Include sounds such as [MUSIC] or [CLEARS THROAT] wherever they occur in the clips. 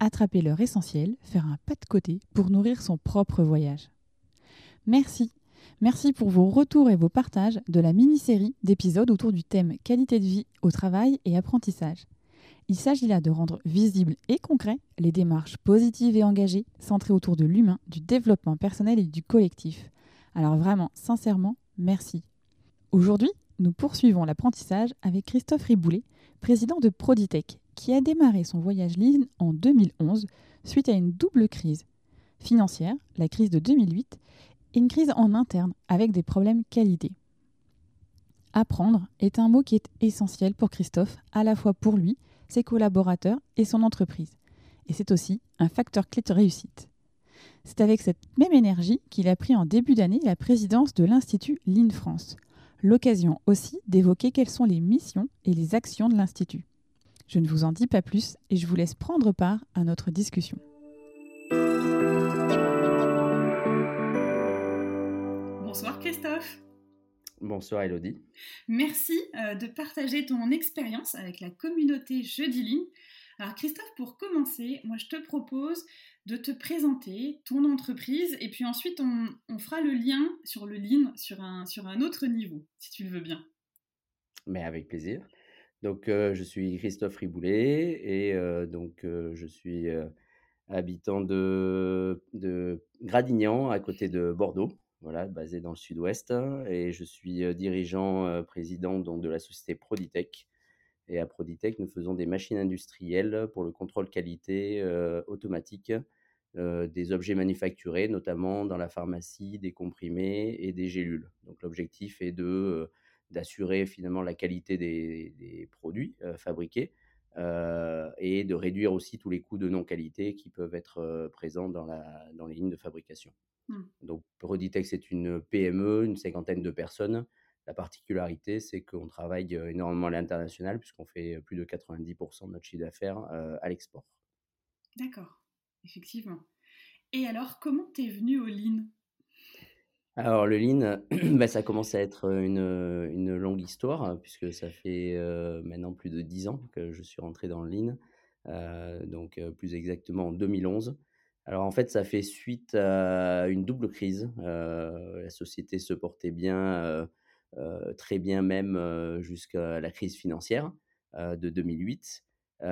attraper leur essentiel, faire un pas de côté pour nourrir son propre voyage. Merci. Merci pour vos retours et vos partages de la mini-série d'épisodes autour du thème qualité de vie au travail et apprentissage. Il s'agit là de rendre visibles et concrets les démarches positives et engagées centrées autour de l'humain, du développement personnel et du collectif. Alors vraiment, sincèrement, merci. Aujourd'hui, nous poursuivons l'apprentissage avec Christophe Riboulet, président de Proditech, qui a démarré son voyage Lean en 2011 suite à une double crise financière, la crise de 2008, et une crise en interne avec des problèmes qualité. Apprendre est un mot qui est essentiel pour Christophe, à la fois pour lui, ses collaborateurs et son entreprise. Et c'est aussi un facteur clé de réussite. C'est avec cette même énergie qu'il a pris en début d'année la présidence de l'Institut Lean France. L'occasion aussi d'évoquer quelles sont les missions et les actions de l'Institut. Je ne vous en dis pas plus et je vous laisse prendre part à notre discussion. Bonsoir Christophe. Bonsoir Elodie. Merci euh, de partager ton expérience avec la communauté Jeudi Ligne. Alors Christophe, pour commencer, moi je te propose de te présenter ton entreprise et puis ensuite on, fera le lien sur le Lean sur un, sur un autre niveau, si tu le veux bien. Mais avec plaisir. Donc, je suis Christophe Riboulet et donc je suis habitant de, Gradignan, à côté de Bordeaux, voilà, basé dans le sud-ouest. Et je suis dirigeant, président donc, de la société Proditech. Et à Proditech, nous faisons des machines industrielles pour le contrôle qualité automatique des objets manufacturés, notamment dans la pharmacie, des comprimés et des gélules. Donc, l'objectif est de d'assurer finalement la qualité des, produits euh, fabriqués euh, et de réduire aussi tous les coûts de non-qualité qui peuvent être euh, présents dans, la, dans les lignes de fabrication. Mmh. Donc, Proditex est une PME, une cinquantaine de personnes. La particularité, c'est qu'on travaille énormément à l'international, puisqu'on fait plus de 90% de notre chiffre d'affaires à l'export. D'accord, effectivement. Et alors, comment t'es venu au Lean alors le lean, [CLEARS THROAT] bah, ça commence à être une, une longue histoire, puisque ça fait maintenant plus de 10 ans que je suis rentré dans le lean, donc plus exactement en 2011. Alors en fait, ça fait suite à une double crise. la société se portait bien, très bien même jusqu'à la crise financière de 2008, où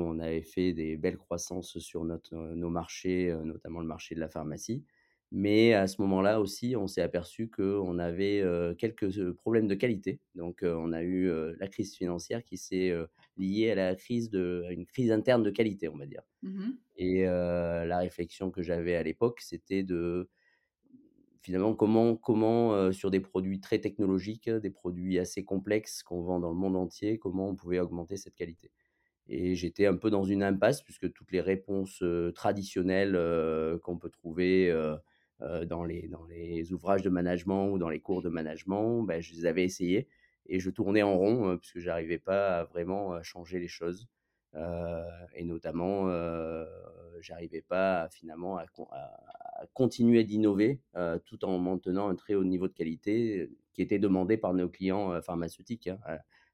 on avait fait des belles croissances sur notre, nos marchés, notamment le marché de la pharmacie. Mais à ce moment-là aussi, on s'est aperçu qu'on avait quelques problèmes de qualité. Donc, on a eu la crise financière qui s'est liée à la crise de, une crise interne de qualité, on va dire. Mmh Et la réflexion que j'avais à l'époque, c'était de finalement comment, comment sur des produits très technologiques, des produits assez complexes qu'on vend dans le monde entier, comment on pouvait augmenter cette qualité. Et j'étais un peu dans une impasse puisque toutes les réponses traditionnelles qu'on peut trouver dans, les, dans les ouvrages de management ou dans les cours de management, ben, je les avais essayés et je tournais en rond euh, puisque j'arrivais pas à vraiment à changer les choses. Euh, et notamment, j'arrivais pas finalement à, continuer d'innover tout en maintenant un très haut niveau de qualité qui était demandé par nos clients pharmaceutiques hein,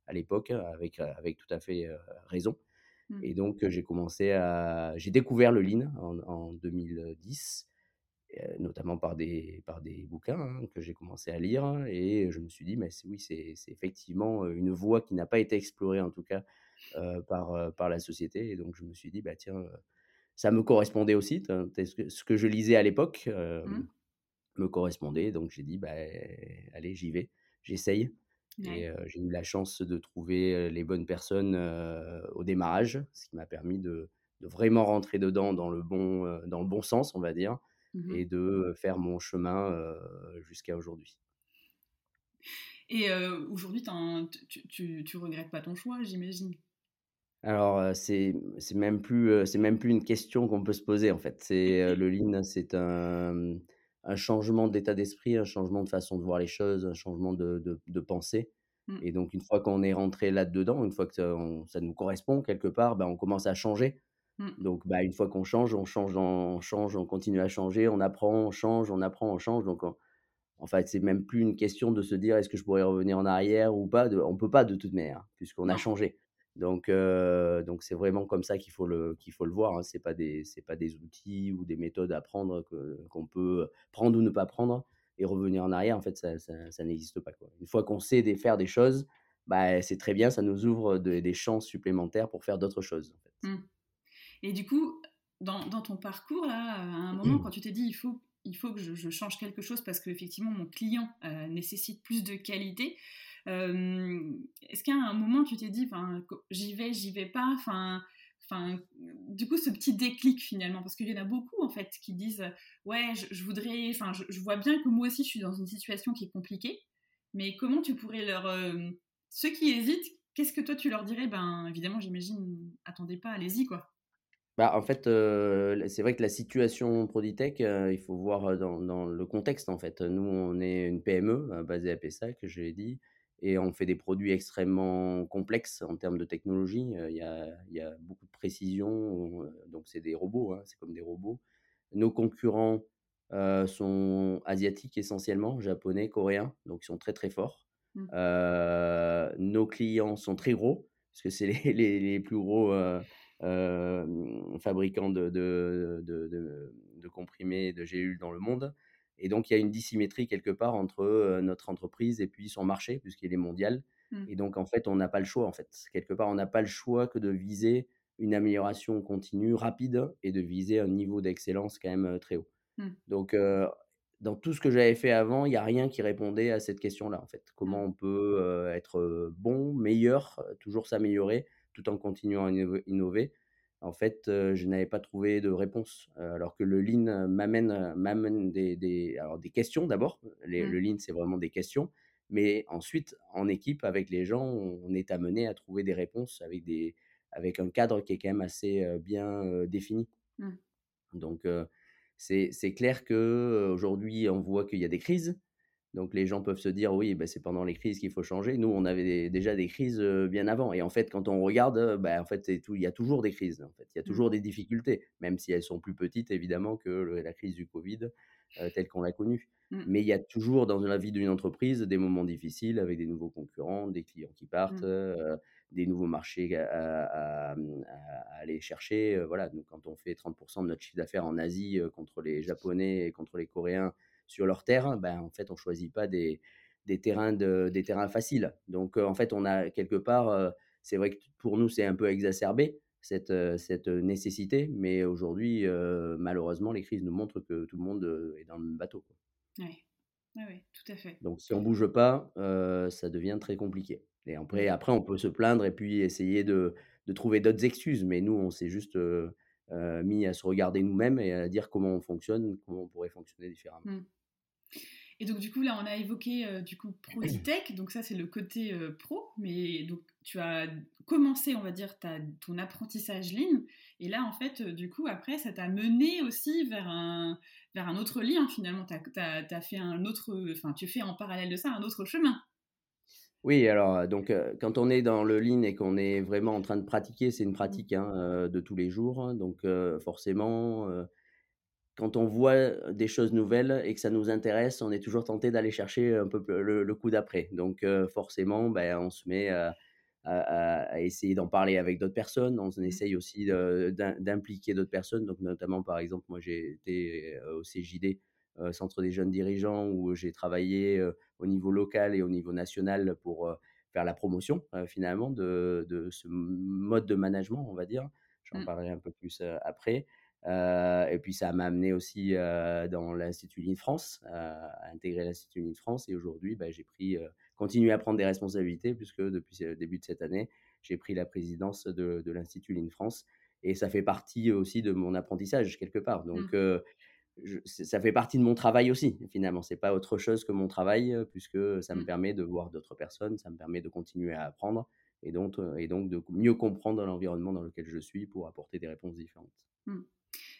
à, l'époque, avec, avec tout à fait raison. Mmh. Et donc, j'ai commencé à. J'ai découvert le Lean en, en 2010 notamment par des, par des bouquins hein, que j'ai commencé à lire. Et je me suis dit, mais oui, c'est effectivement une voie qui n'a pas été explorée, en tout cas, par, par la société. Et donc, je me suis dit, bah, tiens, ça me correspondait aussi. Ce que je lisais à l'époque mmh. me correspondait. Donc, j'ai dit, bah, allez, j'y vais, j'essaye. Et j'ai eu la chance de trouver les bonnes personnes au démarrage, ce qui m'a permis de, de, vraiment rentrer dedans dans le bon, dans le bon sens, on va dire. Mmh et de faire mon chemin jusqu'à aujourd'hui. Et aujourd'hui, tu, tu, regrettes pas ton choix, j'imagine? Alors, c'est même plus, même plus une question qu'on peut se poser, en fait. C'est, le lean, c'est un, un changement d'état d'esprit, un changement de façon de voir les choses, un changement de de de pensée Mmh. et donc une fois qu'on est rentré là-dedans, une fois que ça on ça nous correspond quelque part, ben, on commence à changer. Mmh. Donc, bah, une fois qu'on change, on change on change, on continue à changer, on apprend, on change, on apprend, on change, donc en en fait, c'est même plus une question de se dire: «Est-ce que je pourrais revenir en arrière ou pas?» de on peut pas de toute manière, puisqu'on a changé. Donc heu, donc c'est vraiment comme ça qu'il faut le qu'il faut le voir, hein. C'est pas des c'est pas des outils ou des méthodes à prendre que qu'on peut prendre ou ne pas prendre et revenir en arrière. En fait, ça ça ça n'existe pas, quoi. Une fois qu'on sait des faire des choses, bah, c'est très bien, ça nous ouvre des des champs supplémentaires pour faire d'autres choses, en fait. Mmh. Et du coup, dans dans ton parcours là, à un moment quand tu t'es dit: «Il faut il faut que je je change quelque chose parce qu'effectivement mon client, heu, nécessite plus de qualité», hem, est-ce qu'à un moment tu t'es dit: «Enfin, co j'y vais, j'y vais pas?» enfin enfin, du coup, ce petit déclic finalement, parce qu'il y en a beaucoup en fait qui disent: «Ouais, je je voudrais enfin, je je vois bien que moi aussi je suis dans une situation qui est compliquée», mais comment tu pourrais leur, ceux qui hésitent, qu'est-ce que toi tu leur dirais? Ben, évidemment, j'imagine: «Attendez pas, allez-y, quoi». Bah, en fait, c'est vrai que la situation Proditech, il faut voir, dans dans le contexte, en fait. Nous, on est une PME, heu, basée à Pessac, je l'ai dit et on fait des produits extrêmement complexes en termes de technologie. Il y a il y a beaucoup de précision, donc c'est des robots, hein, c'est comme des robots. Nos concurrents, sont asiatiques essentiellement, japonais, coréens, donc ils sont très, très forts. Mmh. Nos clients sont très gros, parce que c'est les les les plus gros, fabricants de de de comprimés, de gélules dans le monde et donc il y a une dissymétrie quelque part entre, heu, notre entreprise et puis son marché, puisqu'il est mondial Mmh. et donc en fait, on n'a pas le choix, en fait. Quelque part, on n'a pas le choix que de viser une amélioration continue, rapide et de viser un niveau d'excellence quand même, heu, très haut. Mmh. Donc dans tout ce que j'avais fait avant, il y a rien qui répondait à cette question-là, en fait. Comment Mmh. on peut, être, bon, meilleur, toujours s'améliorer, tout en continuant à innover? En fait, je n'avais pas trouvé de réponse, alors que le lean m'amène m'amène des des alors des questions d'abord. Les Mmh. le lean, c'est vraiment des questions, mais ensuite, en équipe avec les gens, on est amené à trouver des réponses avec des avec un cadre qui est quand même assez, bien, défini. Mmh. Donc c'est c'est clair qu'aujourd'hui, on voit qu'il y a des crises. Donc les gens peuvent se dire: «Oui, bah, c'est pendant les crises qu'il faut changer». Nous, on avait des déjà des crises, heu, bien avant et en fait, quand on regarde, bah, en fait, il y a toujours des crises, en fait. Il y a Mmh. toujours des difficultés, même si elles sont plus petites évidemment que le la crise du covid, heu, telle qu'on l'a connue. Mmh. Mais il y a toujours dans la vie d'une entreprise des moments difficiles avec des nouveaux concurrents, des clients qui partent, Mmh. des nouveaux marchés à à à, à aller chercher, voilà. Donc quand on fait 30 de notre chiffre d'affaires en Asie, contre les Japonais et contre les Coréens sur leur terre, ben, en fait, on choisit pas des des terrains de des terrains faciles. Donc heu, en fait, on a quelque part, heu, c'est vrai que pour nous, c'est un peu exacerbé cette, heu, cette, nécessité, mais aujourd'hui, heu, malheureusement, les crises nous montrent que tout le monde, est dans le même bateau. Ouais, ouais, tout à fait. Donc si on bouge pas, ça devient très compliqué et Mmh. après après on peut se plaindre et puis essayer de de trouver d'autres excuses, mais nous, on s'est juste, mis à se regarder nous-mêmes et à dire comment on fonctionne, comment on pourrait fonctionner différemment. Mmh. Et donc du coup là on a évoqué, heu, du coup Proditech, donc ça c'est le côté, heu, pro, mais donc tu as commencé on va dire ton apprentissage Lean et là en fait, du coup après ça t'a mené aussi vers un vers un autre lien finalement. Tu as fait un autre, enfin tu fais en parallèle de ça un autre chemin? Oui, alors, donc, quand on est dans le lean et qu'on est vraiment en train de pratiquer, c'est une pratique, hein, de tous les jours, hein, donc, forcément, quand on voit des choses nouvelles et que ça nous intéresse, on est toujours tenté d'aller chercher un peu le le coup d'après. Donc, forcément, ben, on se met, à essayer d'en parler avec d'autres personnes. On Mmh. essaye aussi, d'impliquer d'autres personnes. Donc notamment, par exemple, moi j'ai été, au CJD, Centre des jeunes dirigeants où j'ai travaillé, au niveau local et au niveau national pour, faire la promotion, finalement de de ce mode de management, on va dire. J'en Mmh. parlerai un peu plus, après. Et puis ça m'a amené aussi, dans l'Institut Lean France, à intégrer l'Institut Lean France et aujourd'hui, bah, j'ai pris, continué à prendre des responsabilités puisque depuis le début de cette année, j'ai pris la présidence de de l'Institut Lean France et ça fait partie aussi de mon apprentissage quelque part. Mmh. Donc, je ça fait partie de mon travail aussi finalement. C'est pas autre chose que mon travail, puisque ça me Mmh. permet de voir d'autres personnes, ça me permet de continuer à apprendre et donc, et donc de mieux comprendre l'environnement dans lequel je suis pour apporter des réponses différentes. Mmh.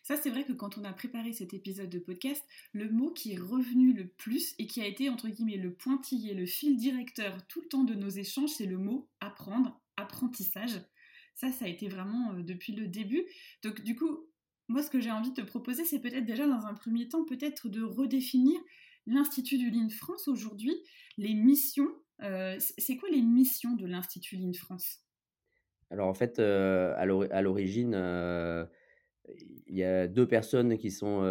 Ça, c'est vrai que quand on a préparé cet épisode de podcast, le mot qui est revenu le plus et qui a été, entre guillemets, le pointillé, le fil directeur tout le temps de nos échanges, c'est le mot apprendre, apprentissage. Ça, ça a été vraiment depuis le début. Donc, du coup, moi, ce que j'ai envie de te proposer, c'est peut-être déjà dans un premier temps, peut-être de redéfinir l'Institut du Line France aujourd'hui, les missions. Euh, c'est quoi les missions de l'Institut Line France? Alors en fait, euh, à l'origine, euh, il y a deux personnes qui sont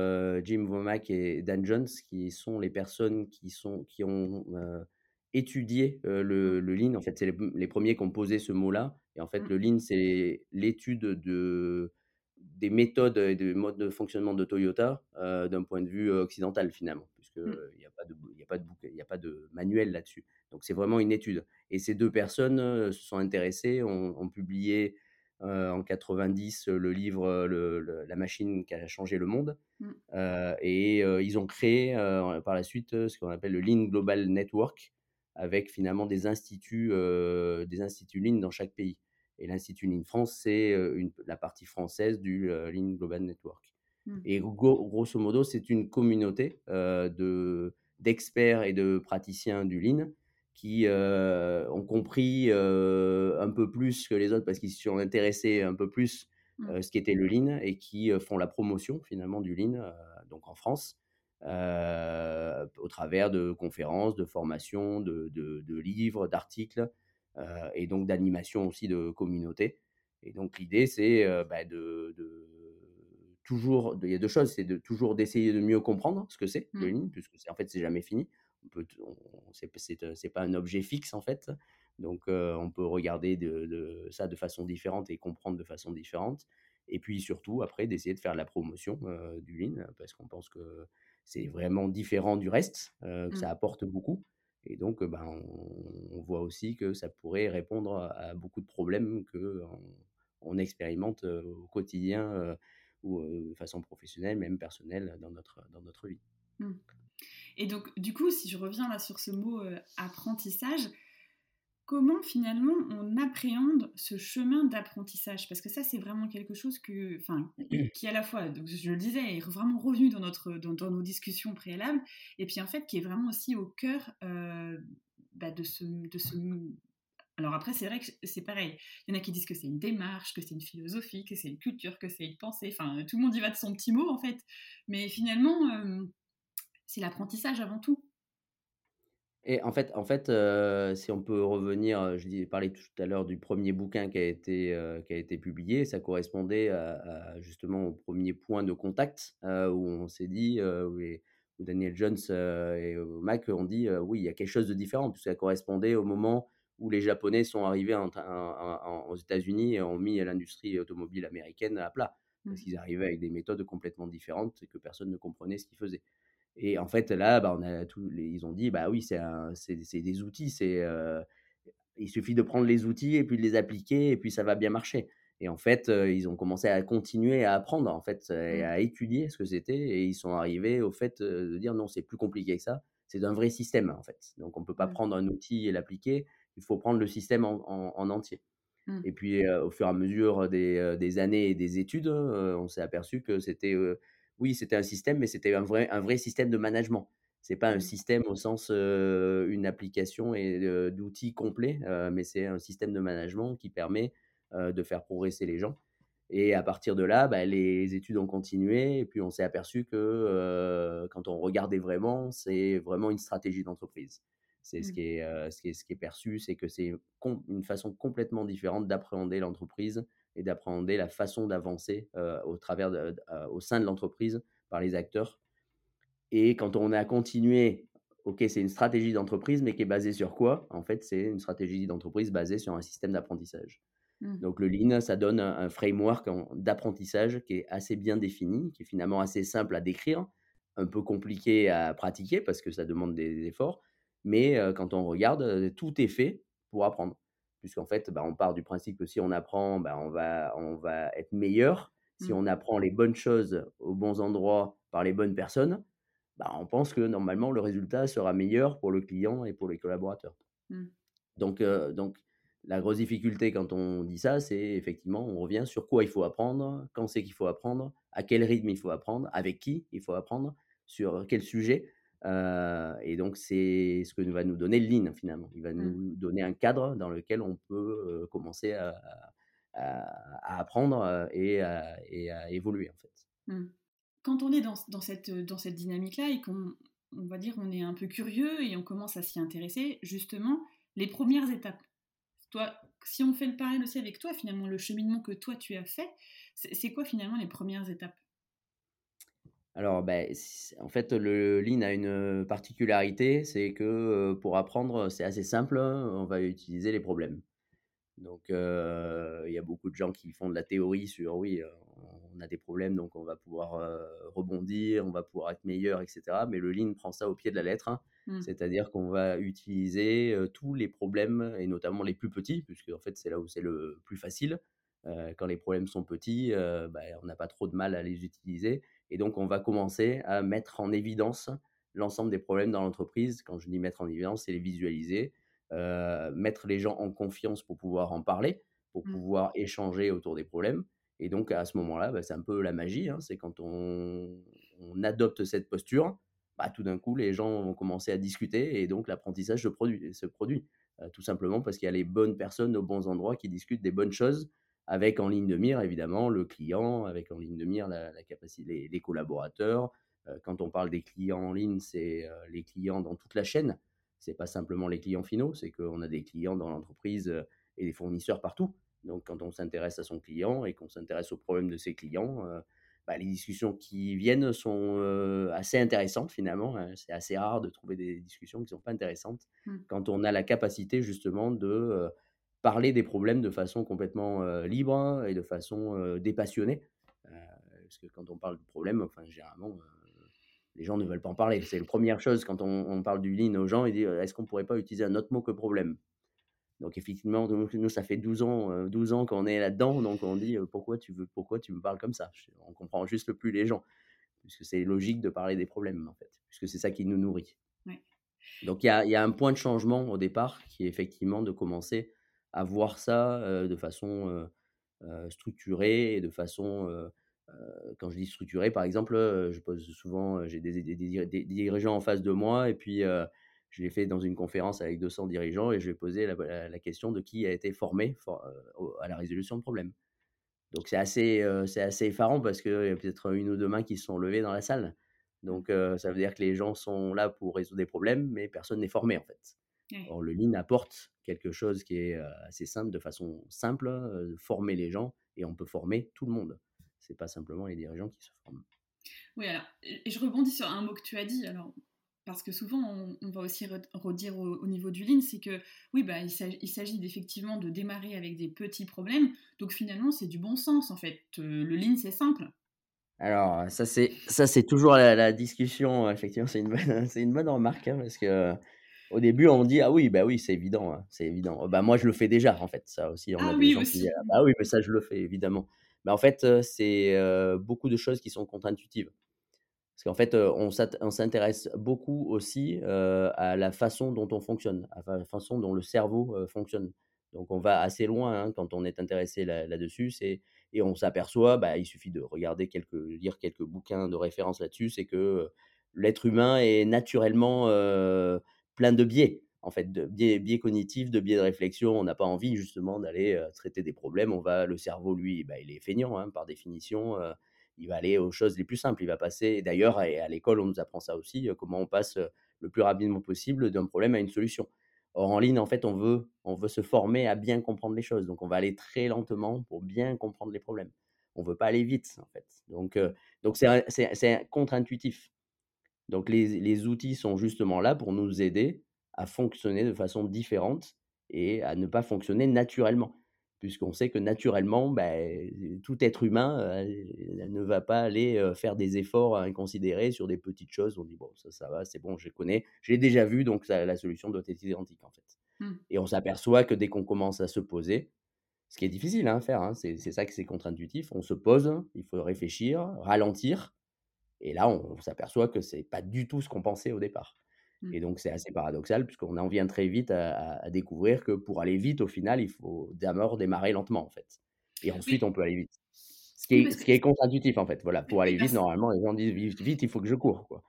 Jim Womack et Dan Jones, qui sont les personnes qui, sont, qui ont étudié le, le Lean. En fait, c'est les, les, premiers qui ont posé ce mot-là. Et en fait, mmh. le Lean, c'est l'étude de des méthodes et des modes de fonctionnement de Toyota d'un point de vue occidental finalement, puisqu'il mmh. n'y a, pas de, y a, pas de il a pas de manuel là-dessus. Donc c'est vraiment une étude. Et ces deux personnes se sont intéressées, ont, publié en 90 le livre La machine qui a changé le monde. Mmh. et ils ont créé par la suite ce qu'on appelle le Lean Global Network, avec finalement des instituts, des instituts Lean dans chaque pays. Et l'Institut Lean France, c'est la partie française du Lean Global Network. Mmh. Et grosso modo, c'est une communauté de, d'experts et de praticiens du Lean qui ont compris un peu plus que les autres parce qu'ils se sont intéressés un peu plus mmh. ce qu'était le Lean et qui font la promotion finalement du Lean donc en France au travers de conférences, de formations, de, de, de livres, d'articles euh, et donc d'animation aussi de communauté. Et donc l'idée, c'est euh, bah, de, toujours, il y a deux choses, c'est de toujours d'essayer de mieux comprendre ce que c'est le mmh. ligne, puisque en fait c'est jamais fini. On peut, c'est pas un objet fixe en fait, donc euh, on peut regarder de, ça de façon différente et comprendre de façon différente. Et puis surtout après d'essayer de faire la promotion du Lean parce qu'on pense que c'est vraiment différent du reste, que mmh. ça apporte beaucoup. Et donc, ben, on, voit aussi que ça pourrait répondre à, beaucoup de problèmes qu'on on expérimente au quotidien ou de façon professionnelle, même personnelle, dans notre, dans notre vie. Mmh. Et donc, du coup, si je reviens là sur ce mot apprentissage, comment finalement on appréhende ce chemin d'apprentissage? Parce que ça, c'est vraiment quelque chose que, enfin, qui à la fois, donc je le disais, est vraiment revenu dans, notre, dans, nos discussions préalables, et puis en fait qui est vraiment aussi au cœur euh, bah, de, ce, de ce... Alors après, c'est vrai que c'est pareil. Il y en a qui disent que c'est une démarche, que c'est une philosophie, que c'est une culture, que c'est une pensée. Enfin, tout le monde y va de son petit mot en fait. Mais finalement, euh, c'est l'apprentissage avant tout. Et en fait, en fait si on peut revenir, je parlais tout à l'heure du premier bouquin qui a été, qui a été publié, ça correspondait à, justement au premier point de contact où on s'est dit, où, Daniel Jones et Mac ont dit, oui, il y a quelque chose de différent, puisque ça correspondait au moment où les Japonais sont arrivés aux États-Unis et ont mis l'industrie automobile américaine à plat, parce mmh. qu'ils arrivaient avec des méthodes complètement différentes et que personne ne comprenait ce qu'ils faisaient. Et en fait, là, bah, on a tout, ils ont dit, bah oui, c'est des outils, c'est il suffit de prendre les outils et puis de les appliquer et puis ça va bien marcher. Et en fait, ils ont commencé à continuer à apprendre, en fait, et mmh. à étudier ce que c'était et ils sont arrivés au fait de dire non, c'est plus compliqué que ça, c'est un vrai système, en fait. Donc, on ne peut pas mmh. prendre un outil et l'appliquer, il faut prendre le système en, en, entier. Mmh. Et puis, au fur et à mesure des, des, années et des études, on s'est aperçu que c'était oui, c'était un système, mais c'était un vrai, un vrai système de management. C'est pas un mmh. système au sens une application et d'outils complets, mais c'est un système de management qui permet de faire progresser les gens. Et à partir de là, bah, les études ont continué et puis on s'est aperçu que quand on regardait vraiment, c'est vraiment une stratégie d'entreprise. C'est ce, mmh. qui est, ce, qui est, ce qui est perçu, c'est que c'est une façon complètement différente d'appréhender l'entreprise et d'appréhender la façon d'avancer au travers au sein de l'entreprise par les acteurs. Et quand on a continué, ok, c'est une stratégie d'entreprise, mais qui est basée sur quoi? En fait, c'est une stratégie d'entreprise basée sur un système d'apprentissage. Mmh. Donc le Lean, ça donne un, framework d'apprentissage qui est assez bien défini, qui est finalement assez simple à décrire, un peu compliqué à pratiquer parce que ça demande des efforts, mais quand on regarde, tout est fait pour apprendre puisqu'en fait, bah, on part du principe que si on apprend, bah, on, va, on va être meilleur. Si mmh. on apprend les bonnes choses aux bons endroits par les bonnes personnes, bah, on pense que normalement le résultat sera meilleur pour le client et pour les collaborateurs. Mmh. Donc, donc La grosse difficulté quand on dit ça, c'est effectivement, on revient sur quoi il faut apprendre, quand c'est qu'il faut apprendre, à quel rythme il faut apprendre, avec qui il faut apprendre, sur quel sujet. Euh, et donc, c'est ce que va nous donner le Lean finalement. Il va mmh. nous donner un cadre dans lequel on peut euh, commencer à, apprendre euh, et à, évoluer en fait. Mmh. Quand on est dans, cette, dans cette dynamique-là et qu'on on va dire on est un peu curieux et on commence à s'y intéresser, justement, les premières étapes. Toi, si on fait le parallèle aussi avec toi, finalement, le cheminement que toi tu as fait, c'est quoi finalement les premières étapes? Alors, ben, en fait, le Lean a une particularité, c'est que pour apprendre, c'est assez simple, on va utiliser les problèmes. Donc, il y a beaucoup de gens qui font de la théorie sur oui, on a des problèmes, donc on va pouvoir rebondir, on va pouvoir être meilleur, etc. Mais le Lean prend ça au pied de la lettre, hein. mmh. c'est-à-dire qu'on va utiliser tous les problèmes, et notamment les plus petits, puisque en fait, c'est là où c'est le plus facile. quand les problèmes sont petits, ben, on n'a pas trop de mal à les utiliser. Et donc, on va commencer à mettre en évidence l'ensemble des problèmes dans l'entreprise. Quand je dis mettre en évidence, c'est les visualiser, euh, mettre les gens en confiance pour pouvoir en parler, pour mmh. pouvoir échanger autour des problèmes. Et donc, à ce moment-là, bah, c'est un peu la magie. Hein. c'est quand on, adopte cette posture, bah, tout d'un coup, les gens vont commencer à discuter et donc l'apprentissage se produit. Se produit euh, tout simplement parce qu'il y a les bonnes personnes aux bons endroits qui discutent des bonnes choses avec en ligne de mire évidemment le client, avec en ligne de mire la, capacité, les, collaborateurs. Euh, quand on parle des clients en ligne, c'est euh, les clients dans toute la chaîne. C'est pas simplement les clients finaux, c'est qu'on a des clients dans l'entreprise euh, et des fournisseurs partout. Donc quand on s'intéresse à son client et qu'on s'intéresse aux problèmes de ses clients, bah, les discussions qui viennent sont assez intéressantes finalement. Hein. C'est assez rare de trouver des discussions qui ne sont pas intéressantes mmh. quand on a la capacité justement de parler des problèmes de façon complètement libre et de façon dépassionnée. parce que quand on parle de problème, enfin, généralement, les gens ne veulent pas en parler. C'est la première chose quand on, parle du lean aux gens, ils disent est-ce qu'on ne pourrait pas utiliser un autre mot que problème? Donc effectivement, nous, ça fait 12 ans, 12 ans qu'on est là-dedans, donc on dit pourquoi tu veux, pourquoi tu me parles comme ça? On comprend juste plus les gens, puisque c'est logique de parler des problèmes en fait, puisque c'est ça qui nous nourrit. Donc il y a, y a, un point de changement au départ qui est effectivement de commencer à voir ça de façon structurée et de façon quand je dis structurée, par exemple, je pose souvent, j'ai des, des, dirigeants en face de moi et puis je l'ai fait dans une conférence avec 200 dirigeants et je vais poser la, question de qui a été formé à la résolution de problèmes. Donc c'est assez, c'est assez effarant parce qu'il y a peut-être une ou deux mains qui se sont levées dans la salle. Donc ça veut dire que les gens sont là pour résoudre des problèmes, mais personne n'est formé en fait. Or, le Lean apporte quelque chose qui est assez simple, de façon simple, former les gens, et on peut former tout le monde. C'est pas simplement les dirigeants qui se forment. Oui, alors, et je rebondis sur un mot que tu as dit, alors, parce que souvent on, va aussi redire au, niveau du Lean, c'est que oui, bah, il s'agit effectivement de démarrer avec des petits problèmes, donc finalement c'est du bon sens en fait. Le Lean c'est simple. Alors, ça c'est, ça, c'est toujours la, discussion, effectivement, c'est une bonne, [LAUGHS] c'est une bonne remarque, hein, parce que au début, on dit ah oui, bah oui, c'est évident, hein, c'est évident. Bah moi, je le fais déjà, en fait, ça aussi. On ah oui, aussi. Ah bah oui, mais ça, je le fais évidemment. Mais en fait, c'est beaucoup de choses qui sont contre-intuitives. Parce qu'en fait, on s'intéresse beaucoup aussi à la façon dont on fonctionne, à la façon dont le cerveau fonctionne. Donc, on va assez loin hein, quand on est intéressé là-dessus. et on s'aperçoit, bah, il suffit de regarder quelques, lire quelques bouquins de référence là-dessus, c'est que l'être humain est naturellement plein de biais, en fait, de biais, cognitifs, de biais de réflexion. On n'a pas envie justement d'aller traiter des problèmes. On va, le cerveau, lui, bah, il est feignant hein, par définition. il va aller aux choses les plus simples. Il va passer. D'ailleurs, à, l'école, on nous apprend ça aussi, comment on passe le plus rapidement possible d'un problème à une solution. Or, en ligne, en fait, on veut, on veut se former à bien comprendre les choses. Donc, on va aller très lentement pour bien comprendre les problèmes. On ne veut pas aller vite, en fait. Donc, donc c'est contre-intuitif. Donc les, outils sont justement là pour nous aider à fonctionner de façon différente et à ne pas fonctionner naturellement. Puisqu'on sait que naturellement, ben, tout être humain euh, ne va pas aller euh, faire des efforts inconsidérés sur des petites choses. On dit, bon, ça, ça va, c'est bon, je connais, j'ai déjà vu, donc la solution doit être identique en fait. Mmh. Et on s'aperçoit que dès qu'on commence à se poser, ce qui est difficile hein, à faire, hein, c'est ça que c'est contre-intuitif, on se pose, il faut réfléchir, ralentir, et là, on, s'aperçoit que c'est pas du tout ce qu'on pensait au départ. Et donc, c'est assez paradoxal puisqu'on en vient très vite à, découvrir que pour aller vite, au final, il faut d'abord démarrer lentement, en fait. Et ensuite, on peut aller vite. Ce qui est, ce qui est contre-intuitif, en fait. Voilà, pour aller vite, normalement, les gens disent vite, vite, il faut que je cours, quoi.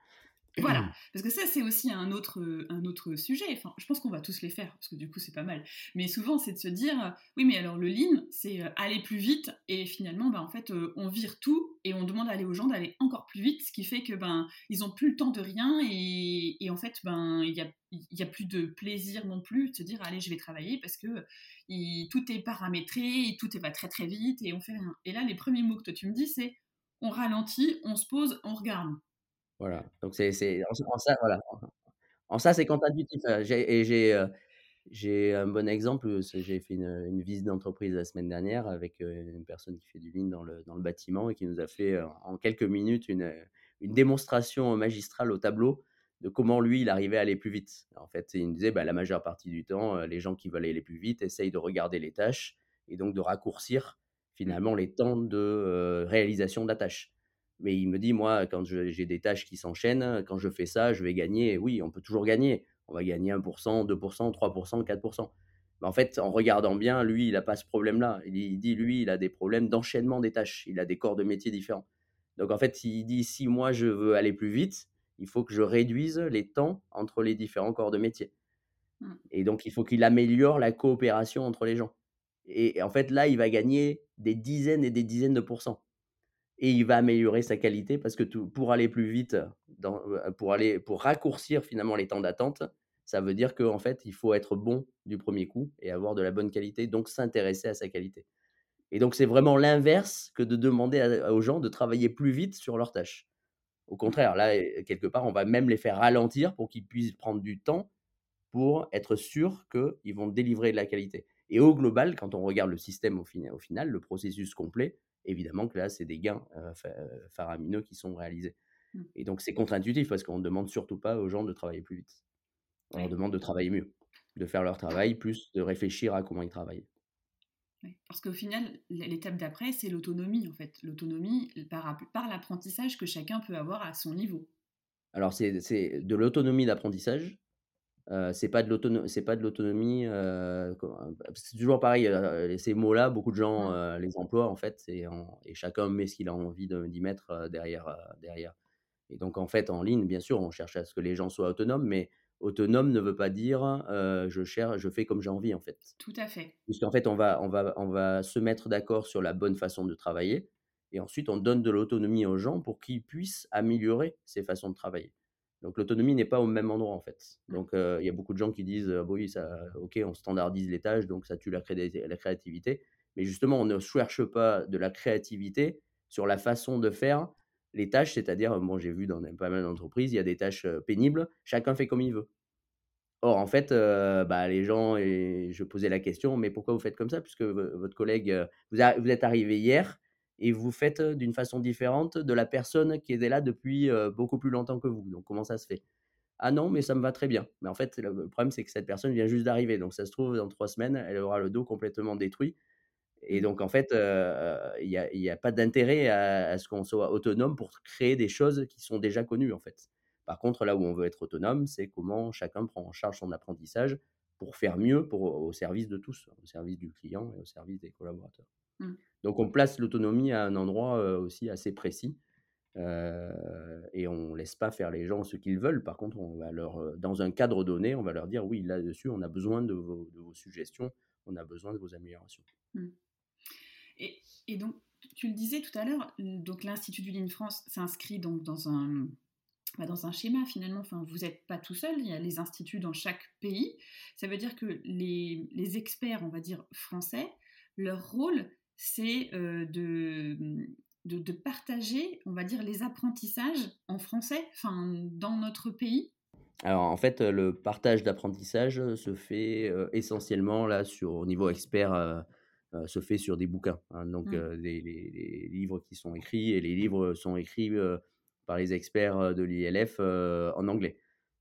Voilà, parce que ça c'est aussi un autre, un autre sujet. Enfin, je pense qu'on va tous les faire parce que du coup c'est pas mal. Mais souvent c'est de se dire, oui mais alors le lean c'est aller plus vite et finalement ben, en fait on vire tout et on demande à aller aux gens d'aller encore plus vite, ce qui fait que ben ils ont plus le temps de rien et, en fait ben il y a, plus de plaisir non plus de se dire allez je vais travailler parce que tout est paramétré, tout va très très vite et on fait rien. Et là les premiers mots que tu me dis c'est on ralentit, on se pose, on regarde. Voilà, donc c'est en ça voilà, en ça c'est contre-intuitif, j'ai et j'ai, j'ai un bon exemple, j'ai fait une, visite d'entreprise la semaine dernière avec, une personne qui fait du lean dans le dans le bâtiment et qui nous a fait, en quelques minutes une, une démonstration magistrale au tableau de comment lui, il arrivait à aller plus vite. En fait, il nous disait, bah, la majeure partie du temps, les gens qui veulent aller plus vite essayent de regarder les tâches et donc de raccourcir finalement les temps de, réalisation de la tâche. Mais il me dit, moi, quand j'ai des tâches qui s'enchaînent, quand je fais ça, je vais gagner. Oui, on peut toujours gagner. On va gagner 1%, 2%, 3%, 4%. Mais en fait, en regardant bien, lui, il n'a pas ce problème-là. Il dit, lui, il a des problèmes d'enchaînement des tâches. Il a des corps de métier différents. Donc, en fait, il dit, si moi, je veux aller plus vite, il faut que je réduise les temps entre les différents corps de métier. Mmh. Et donc, il faut qu'il améliore la coopération entre les gens. Et, et en fait, là, il va gagner des dizaines et des dizaines de pourcents et il va améliorer sa qualité parce que pour aller plus vite, dans, euh, pour, aller, pour raccourcir finalement les temps d'attente, ça veut dire qu'en fait, il faut être bon du premier coup et avoir de la bonne qualité, donc s'intéresser à sa qualité. Et donc, c'est vraiment l'inverse que de demander aux gens de travailler plus vite sur leurs tâches. Au contraire, là, quelque part, on va même les faire ralentir pour qu'ils puissent prendre du temps pour être sûr qu'ils vont délivrer de la qualité. Et au global, quand on regarde le système au final, au final le processus complet, évidemment que là, c'est des gains faramineux qui sont réalisés. Mmh. Et donc, c'est contre-intuitif parce qu'on ne demande surtout pas aux gens de travailler plus vite. On leur demande de travailler mieux, de faire leur travail, plus de réfléchir à comment ils travaillent. Parce qu'au final, l'étape d'après, c'est l'autonomie, en fait. L'autonomie par, par l'apprentissage que chacun peut avoir à son niveau. Alors, c'est de l'autonomie d'apprentissage, c'est pas de l'autonomie c'est pas de l'autonomie c'est toujours pareil ces mots-là beaucoup de gens les emploient en fait et, et chacun met ce qu'il a envie d'y mettre derrière derrière. Et donc en fait en ligne bien sûr on cherche à ce que les gens soient autonomes mais autonome ne veut pas dire je cherche je fais comme j'ai envie en fait. Tout à fait. Puisqu'en fait on va on va on va se mettre d'accord sur la bonne façon de travailler et ensuite on donne de l'autonomie aux gens pour qu'ils puissent améliorer ces façons de travailler donc l'autonomie n'est pas au même endroit en fait. Mmh. Donc il y a beaucoup de gens qui disent oui, ça, ok, on standardise les tâches, donc ça tue la, la créativité. Mais justement, on ne cherche pas de la créativité sur la façon de faire les tâches, c'est-à-dire, bon, j'ai vu dans pas mal d'entreprises, il y a des tâches pénibles, chacun fait comme il veut. Or, en fait, bah, les gens, et je posais la question, mais pourquoi vous faites comme ça? Puisque votre collègue, vous, vous êtes arrivé hier, et vous faites d'une façon différente de la personne qui était là depuis beaucoup plus longtemps que vous. Donc comment ça se fait? Ah non, mais ça me va très bien. Mais en fait, le problème, c'est que cette personne vient juste d'arriver. Donc ça se trouve, dans trois semaines, elle aura le dos complètement détruit. Et donc, en fait, il n'y a, pas d'intérêt à, ce qu'on soit autonome pour créer des choses qui sont déjà connues, en fait. Par contre, là où on veut être autonome, c'est comment chacun prend en charge son apprentissage pour faire mieux pour, au service de tous, au service du client et au service des collaborateurs. Mmh. Donc on place l'autonomie à un endroit aussi assez précis et on ne laisse pas faire les gens ce qu'ils veulent. Par contre, on va leur, dans un cadre donné, on va leur dire oui, là-dessus, on a besoin de vos, suggestions, on a besoin de vos améliorations. Mmh. Et, donc, tu le disais tout à l'heure, donc l'Institut du Ligne France s'inscrit donc dans un, bah, dans un schéma finalement. Enfin, vous n'êtes pas tout seul, il y a les instituts dans chaque pays. Ça veut dire que les, les experts, on va dire français, leur rôle, c'est de, de, partager, on va dire, les apprentissages en français, enfin, dans notre pays. Alors en fait, le partage d'apprentissage se fait essentiellement là sur au niveau expert, se fait sur des bouquins. Hein. donc mmh. les, livres qui sont écrits et les livres sont écrits par les experts de l'ILF en anglais.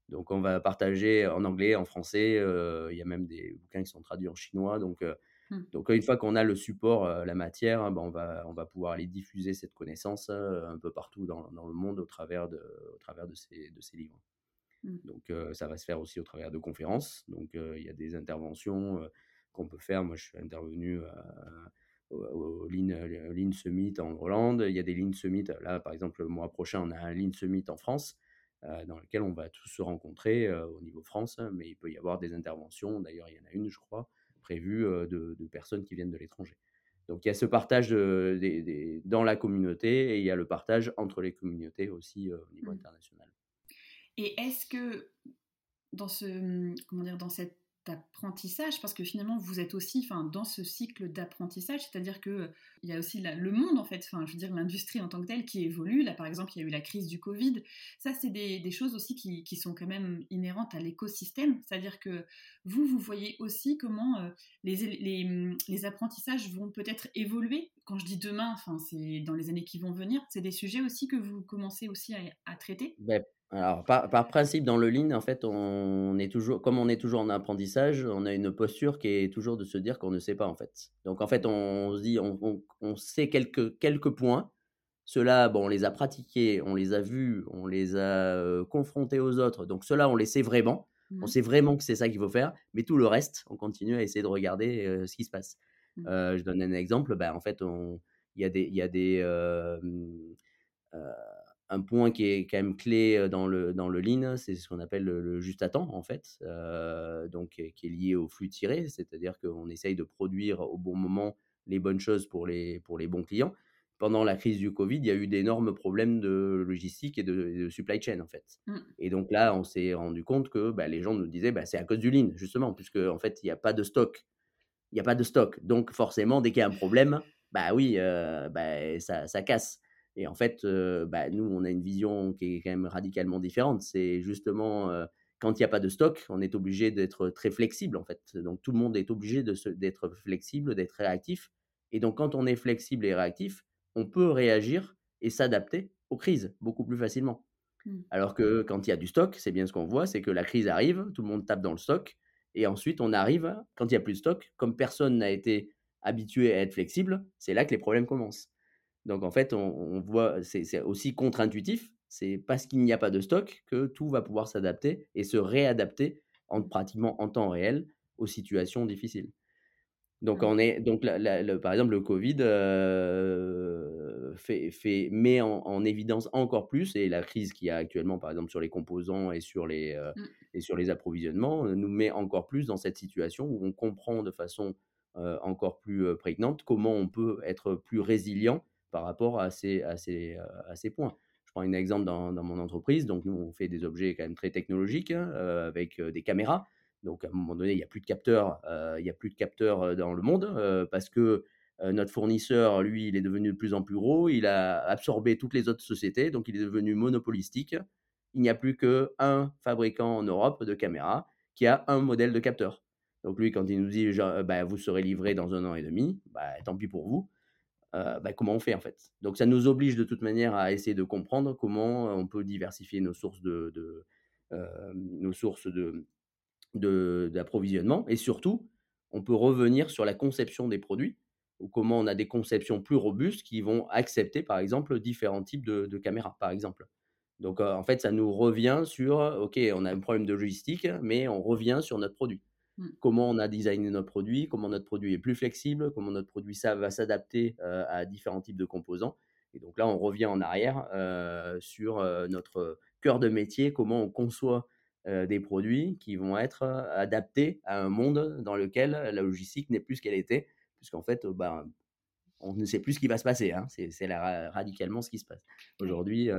Donc on va partager en anglais, en français. Il y a même des bouquins qui sont traduits en chinois. Donc Mmh. Donc une fois qu'on a le support, la matière, ben, on, va, on va pouvoir aller diffuser cette connaissance un peu partout dans, le monde au travers de, au travers de, ces, de ces livres. Mmh. Donc ça va se faire aussi au travers de conférences. Donc il y a des interventions qu'on peut faire. Moi, je suis intervenu au, Lean, Summit en Hollande. Il y a des Lean Summit. Là, par exemple, le mois prochain, on a un Lean Summit en France dans lequel on va tous se rencontrer au niveau France. Mais il peut y avoir des interventions. D'ailleurs, il y en a une, je crois, prévue de, personnes qui viennent de l'étranger. Donc il y a ce partage dans la communauté et il y a le partage entre les communautés aussi au niveau mmh. international. Et est-ce que dans ce comment dire dans cette d'apprentissage parce que finalement vous êtes aussi dans ce cycle d'apprentissage c'est-à-dire que il y a aussi le monde en fait je veux dire l'industrie en tant que telle qui évolue. Là par exemple il y a eu la crise du Covid. Ça c'est des, choses aussi qui, sont quand même inhérentes à l'écosystème. C'est-à-dire que vous vous voyez aussi comment euh, les, les, apprentissages vont peut-être évoluer. Quand je dis demain enfin c'est dans les années qui vont venir c'est des sujets aussi que vous commencez aussi à, traiter. Ben, alors, par, principe, dans le lean, en fait, on est toujours, comme on est toujours en apprentissage, on a une posture qui est toujours de se dire qu'on ne sait pas, en fait. Donc, en fait, on se dit, on, sait quelques, quelques points. Ceux-là, bon, on les a pratiqués, on les a vus, on les a confrontés aux autres. Donc, ceux-là, on les sait vraiment. On mmh. sait vraiment que c'est ça qu'il faut faire. Mais tout le reste, on continue à essayer de regarder ce qui se passe. Mmh. je donne un exemple. Ben, en fait, il y a des, y a des un point qui est quand même clé dans le, dans le lean, c'est ce qu'on appelle le, juste à temps, en fait, donc qui est lié au flux tiré, c'est-à-dire qu'on essaye de produire au bon moment les bonnes choses pour les, pour les bons clients. Pendant la crise du Covid, il y a eu d'énormes problèmes de logistique et de, supply chain, en fait. Mmh. Et donc là, on s'est rendu compte que bah, les gens nous disaient, bah, c'est à cause du lean, justement, puisque en fait, il n'y a pas de stock. Il n'y a pas de stock. Donc forcément, dès qu'il y a un problème, bah oui, bah, ça, ça casse. Et en fait, bah, nous, on a une vision qui est quand même radicalement différente. C'est justement quand il n'y a pas de stock, on est obligé d'être très flexible en fait. Donc tout le monde est obligé d'être flexible, d'être réactif. Et donc quand on est flexible et réactif, on peut réagir et s'adapter aux crises beaucoup plus facilement. Mmh. Alors que quand il y a du stock, c'est bien ce qu'on voit, c'est que la crise arrive, tout le monde tape dans le stock, et ensuite on arrive, quand il n'y a plus de stock, comme personne n'a été habitué à être flexible, c'est là que les problèmes commencent. Donc en fait, on, voit, c'est aussi contre-intuitif. C'est parce qu'il n'y a pas de stock que tout va pouvoir s'adapter et se réadapter en pratiquement en temps réel aux situations difficiles. Donc, on est, donc par exemple, le Covid fait, fait, met en, évidence encore plus, et la crise qu'il y a actuellement, par exemple, sur les composants et sur les, mmh. et sur les approvisionnements, nous met encore plus dans cette situation où on comprend de façon encore plus prégnante comment on peut être plus résilient par rapport à ces, à ces, euh, à ces points. Je prends un exemple dans, dans, mon entreprise. Donc, nous, on fait des objets quand même très technologiques hein, euh, avec euh, des caméras. Donc, à un moment donné, il n'y a plus de capteurs, il y a plus de capteurs dans le monde parce que notre fournisseur, lui, il est devenu de plus en plus gros. Il a absorbé toutes les autres sociétés, donc il est devenu monopolistique. Il n'y a plus qu'un fabricant en Europe de caméras qui a un modèle de capteur. Donc lui, quand il nous dit bah, vous serez livré dans un an et demi, bah, tant pis pour vous. Euh, bah, comment on fait en fait. Donc ça nous oblige de toute manière à essayer de comprendre comment on peut diversifier nos sources de, euh, nos sources de d'approvisionnement et surtout on peut revenir sur la conception des produits ou comment on a des conceptions plus robustes qui vont accepter par exemple différents types de, caméras par exemple. Donc euh, en fait ça nous revient sur ok on a un problème de logistique mais on revient sur notre produit. Mmh. Comment on a designé notre produit, comment notre produit est plus flexible, comment notre produit ça va s'adapter à différents types de composants. Et donc là, on revient en arrière sur notre cœur de métier, comment on conçoit des produits qui vont être adaptés à un monde dans lequel la logistique n'est plus ce qu'elle était, puisqu'en fait, bah, on ne sait plus ce qui va se passer. Hein. C'est radicalement ce qui se passe. Aujourd'hui,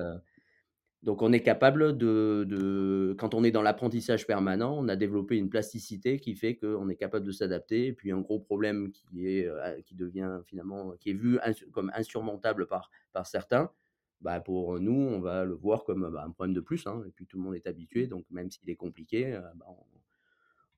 donc on est capable de, quand on est dans l'apprentissage permanent, on a développé une plasticité qui fait qu'on est capable de s'adapter. Et puis un gros problème qui est euh, qui devient finalement qui est vu comme insurmontable par par certains, bah pour nous on va le voir comme bah, un problème de plus. Hein. et puis tout le monde est habitué, donc même s'il est compliqué, euh, bah,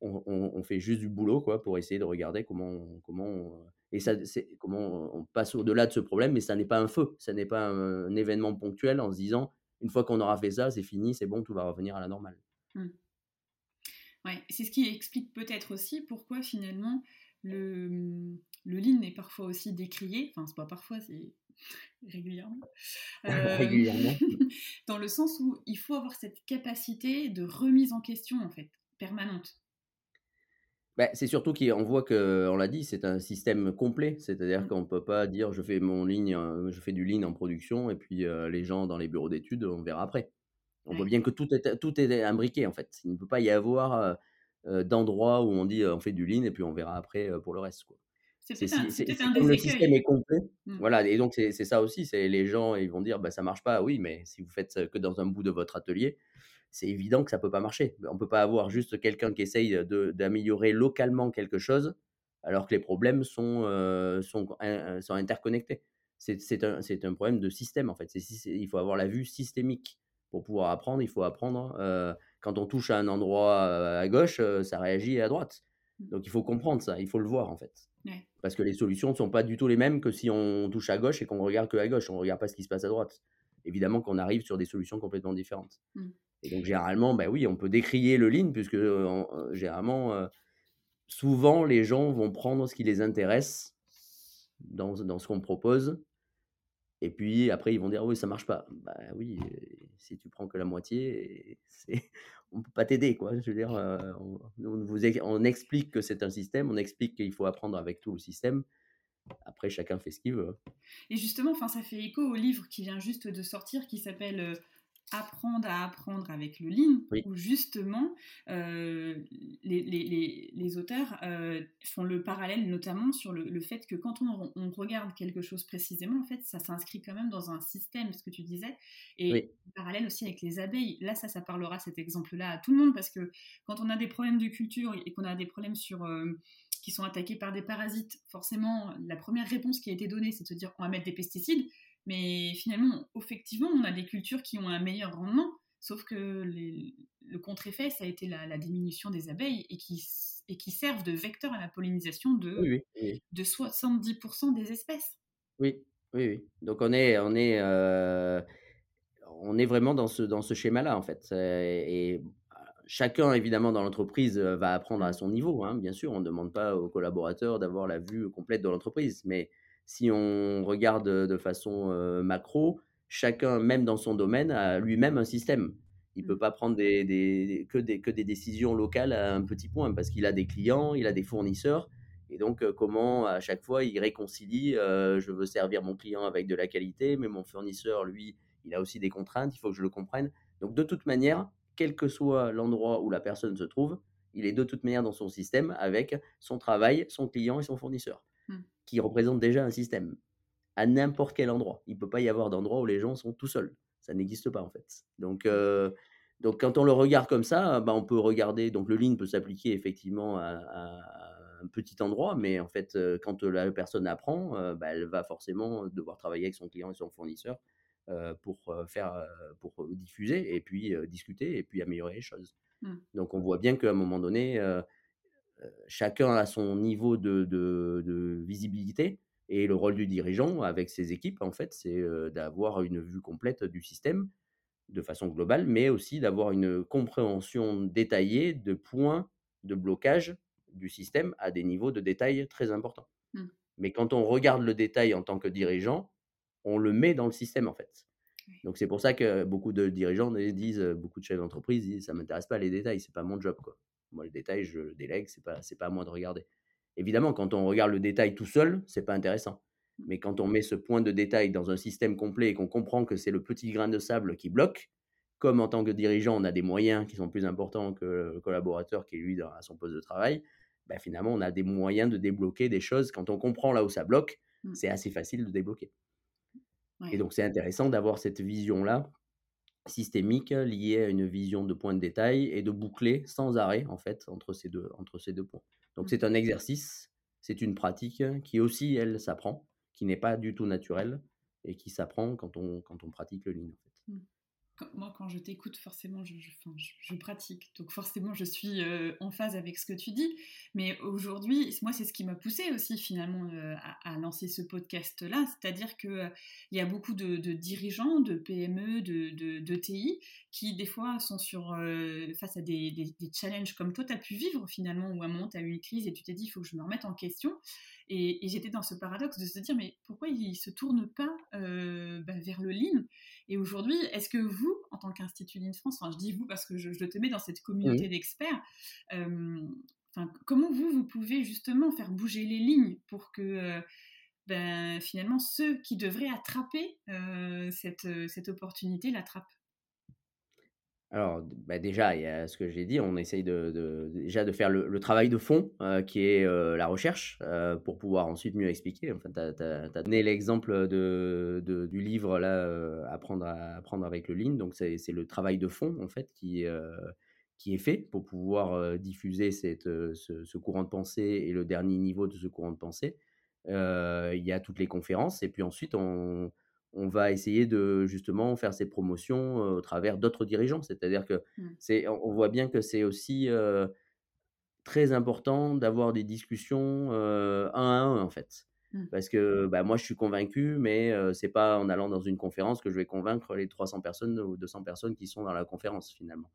on, fait juste du boulot quoi pour essayer de regarder comment comment et ça c'est comment on passe au-delà de ce problème. Mais ça n'est pas un feu, ça n'est pas un événement ponctuel en se disant une fois qu'on aura fait ça, c'est fini, c'est bon, tout va revenir à la normale. Mmh. Ouais, c'est ce qui explique peut-être aussi pourquoi finalement le, le lean est parfois aussi décrié, enfin c'est pas parfois, c'est [LAUGHS] régulièrement. [LAUGHS] régulièrement. [LAUGHS] dans le sens où il faut avoir cette capacité de remise en question, en fait, permanente. Bah, c'est surtout qu'on voit que, on l'a dit, c'est un système complet. C'est-à-dire Mm. qu'on ne peut pas dire je fais mon ligne, euh, je fais du lean en production et puis euh, les gens dans les bureaux d'études, on verra après. On voit bien que tout est, tout est imbriqué en fait. Il ne peut pas y avoir euh, d'endroit où on dit on fait du lean et puis on verra après pour le reste. Quoi. C'est C'est un, c'est c'est- un comme le système est complet. Mm. Voilà, et donc c'est c'est ça aussi. C'est les gens, ils vont dire bah, ça marche pas. Oui, mais si vous faites que dans un bout de votre atelier, c'est évident que ça peut pas marcher. On peut pas avoir juste quelqu'un qui essaye de- d'améliorer localement quelque chose alors que les problèmes sont, euh, sont, in- sont interconnectés. C'est c'est un, c'est un problème de système en fait. Il faut avoir la vue systémique pour pouvoir apprendre. Il faut apprendre. euh, quand on touche à un endroit euh, à gauche, euh, ça réagit à droite. Donc il faut comprendre ça. Il faut le voir en fait. Ouais. Parce que les solutions ne sont pas du tout les mêmes que si on touche à gauche et qu'on regarde que à gauche. On ne regarde pas ce qui se passe à droite. Évidemment qu'on arrive sur des solutions complètement différentes. Mm. Et donc généralement, ben oui, on peut décrier le lean puisque euh, euh, généralement, euh, souvent les gens vont prendre ce qui les intéresse dans, dans ce qu'on propose. Et puis après, ils vont dire oui, ça marche pas. Bah oui, si tu prends que la moitié, [LAUGHS] on peut pas t'aider quoi. Je veux dire, on, on vous on explique que c'est un système, on explique qu'il faut apprendre avec tout le système. Après, chacun fait ce qu'il veut. Et justement, enfin, ça fait écho au livre qui vient juste de sortir qui s'appelle euh, Apprendre à apprendre avec le Lean, Oui. où justement euh, les, les- les- les auteurs euh, font le parallèle notamment sur le, le fait que quand on, on regarde quelque chose précisément, en fait, ça s'inscrit quand même dans un système, ce que tu disais, et Oui. parallèle aussi avec les abeilles. Là, ça, ça parlera cet exemple-là à tout le monde parce que quand on a des problèmes de culture et qu'on a des problèmes sur euh, qui sont attaqués par des parasites, forcément, la première réponse qui a été donnée, c'est de se dire on va mettre des pesticides. Mais finalement, effectivement, on a des cultures qui ont un meilleur rendement, sauf que les- le contre-effet, ça a été la, la diminution des abeilles et qui, et qui servent de vecteur à la pollinisation de, Oui, oui, oui. de 70% des espèces. Oui, oui, oui. Donc on est, on est, euh, on est vraiment dans ce, dans ce schéma-là en fait. Et chacun évidemment dans l'entreprise euh, va apprendre à son niveau. hein. Bien sûr, on ne demande pas aux collaborateurs d'avoir la vue complète de l'entreprise, mais si on regarde de façon euh, macro, chacun, même dans son domaine, a lui-même un système. Il ne peut Mm. pas prendre des, des- que, des, que des décisions locales à un petit point parce qu'il a des clients, il a des fournisseurs. Et donc, euh, comment à chaque fois il réconcilie euh, je veux servir mon client avec de la qualité, mais mon fournisseur, lui, il a aussi des contraintes, il faut que je le comprenne. Donc, de toute manière, quel que soit l'endroit où la personne se trouve, il est de toute manière dans son système avec son travail, son client et son fournisseur, Mm. qui représentent déjà un système à n'importe quel endroit. Il ne peut pas y avoir d'endroit où les gens sont tout seuls. Ça n'existe pas en fait. Donc, euh, donc quand on le regarde comme ça, bah, on peut regarder. Donc le lean peut s'appliquer effectivement à, à un petit endroit, mais en fait, euh, quand la personne apprend, euh, bah, elle va forcément devoir travailler avec son client et son fournisseur pour euh, faire, euh, pour diffuser et puis euh, discuter et puis améliorer les choses. Mm. Donc on voit bien qu'à un moment donné, euh, euh, chacun a son niveau de, de- de visibilité. Et le rôle du dirigeant avec ses équipes, en fait, c'est euh, d'avoir une vue complète du système de façon globale, mais aussi d'avoir une compréhension détaillée de points de blocage du système à des niveaux de détail très importants. Mm. Mais quand on regarde le détail en tant que dirigeant, on le met dans le système, en fait. Donc c'est pour ça que beaucoup de dirigeants disent, euh, beaucoup de chefs d'entreprise disent, ça m'intéresse pas les détails, c'est pas mon job, quoi. Moi, le détail, je délègue, c'est pas, c'est pas à moi de regarder. Évidemment, quand on regarde le détail tout seul, c'est pas intéressant. Mais quand on met ce point de détail dans un système complet et qu'on comprend que c'est le petit grain de sable qui bloque, comme en tant que dirigeant, on a des moyens qui sont plus importants que le collaborateur qui est lui dans- à son poste de travail, ben finalement, on a des moyens de débloquer des choses. Quand on comprend là où ça bloque, Mm. c'est assez facile de débloquer. Ouais. Et donc, c'est intéressant d'avoir cette vision-là systémique liée à une vision de point de détail et de boucler sans arrêt, en fait, entre ces deux, entre ces deux points. Donc, Mm. c'est un exercice, c'est une pratique qui aussi, elle, s'apprend, qui n'est pas du tout naturelle et qui s'apprend quand on, quand on pratique le lean, en fait. Moi, quand je t'écoute, forcément, je, pratique. Donc, forcément, je suis euh, en phase avec ce que tu dis. Mais aujourd'hui, moi, c'est ce qui m'a poussé aussi, finalement, euh, à, lancer ce podcast-là. C'est-à-dire qu'il il y a beaucoup de, dirigeants, de PME, de, TI, qui, des fois, sont sur, euh, face à des, des- des challenges comme toi, tu as pu vivre, finalement, où à un moment, tu as eu une crise et tu t'es dit, il faut que je me remette en question. Et, j'étais dans ce paradoxe de se dire, mais pourquoi il ne se tourne pas euh, bah, vers le Lean? Et aujourd'hui, est-ce que vous, en tant qu'Institut Lean France, enfin je dis vous parce que je, te mets dans cette communauté d'experts, euh, comment vous, vous pouvez justement faire bouger les lignes pour que euh, ben, finalement ceux qui devraient attraper cette, cette opportunité l'attrapent? Alors, bah, déjà, il y a ce que j'ai dit, on essaye déjà de faire le, travail de fond, qui est la recherche, pour pouvoir ensuite mieux expliquer. Enfin, tu as, donné l'exemple du livre, là, apprendre, à, apprendre avec le Lean. Donc, c'est le travail de fond, en fait, qui, est fait pour pouvoir diffuser ce, courant de pensée et le dernier niveau de ce courant de pensée. il y a toutes les conférences, et puis ensuite, on on va essayer de justement faire ces promotions au travers d'autres dirigeants. C'est-à-dire que mmh. c'est, on voit bien que c'est aussi très important d'avoir des discussions un à un en fait. Mmh. Parce que bah, moi je suis convaincu, mais c'est pas en allant dans une conférence que je vais convaincre les 300 personnes ou 200 personnes qui sont dans la conférence finalement.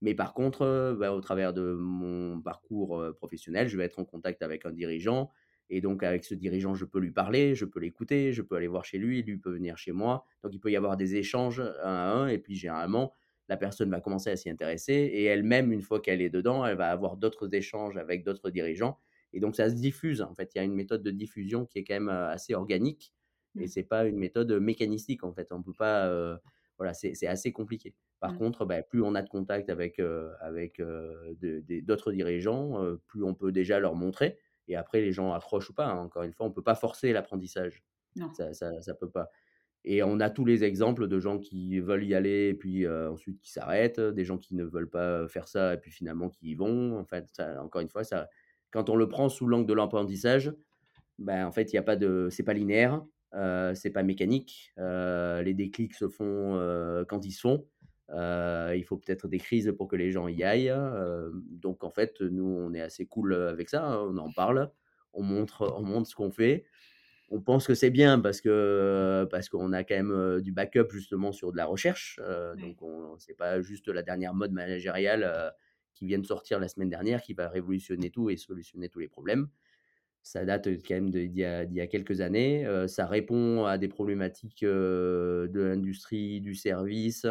Mais par contre, bah, au travers de mon parcours professionnel, je vais être en contact avec un dirigeant et donc, avec ce dirigeant, je peux lui parler, je peux l'écouter, je peux aller voir chez lui, lui peut venir chez moi. Donc, il peut y avoir des échanges un à un. Et puis, généralement, la personne va commencer à s'y intéresser. Et elle-même, une fois qu'elle est dedans, elle va avoir d'autres échanges avec d'autres dirigeants. Et donc, ça se diffuse. En fait, il y a une méthode de diffusion qui est quand même assez organique. Et mmh. c'est pas une méthode mécanistique, en fait. On peut pas. voilà, c'est assez compliqué. Par mmh. contre, bah, plus on a de contact avec, avec d'autres dirigeants, plus on peut déjà leur montrer. Et après, les gens accrochent ou pas. Hein. Encore une fois, on ne peut pas forcer l'apprentissage. Ça, ça, ça, peut pas. Et on a tous les exemples de gens qui veulent y aller et puis ensuite qui s'arrêtent, des gens qui ne veulent pas faire ça et puis finalement qui y vont. En fait, encore une fois, ça, quand on le prend sous l'angle de l'apprentissage, ben, en fait, il y a pas de, c'est pas linéaire, euh, c'est pas mécanique. les déclics se font quand ils se font. Euh, il faut peut-être des crises pour que les gens y aillent. Euh, donc en fait, nous, on est assez cool avec ça. Hein, on en parle, on montre, on montre ce qu'on fait. On pense que c'est bien parce que parce qu'on a quand même euh, du backup justement sur de la recherche. Donc c'est pas juste la dernière mode managériale qui vient de sortir la semaine dernière qui va révolutionner tout et solutionner tous les problèmes. Ça date quand même d'il y, y, a quelques années. ça répond à des problématiques de l'industrie, du service,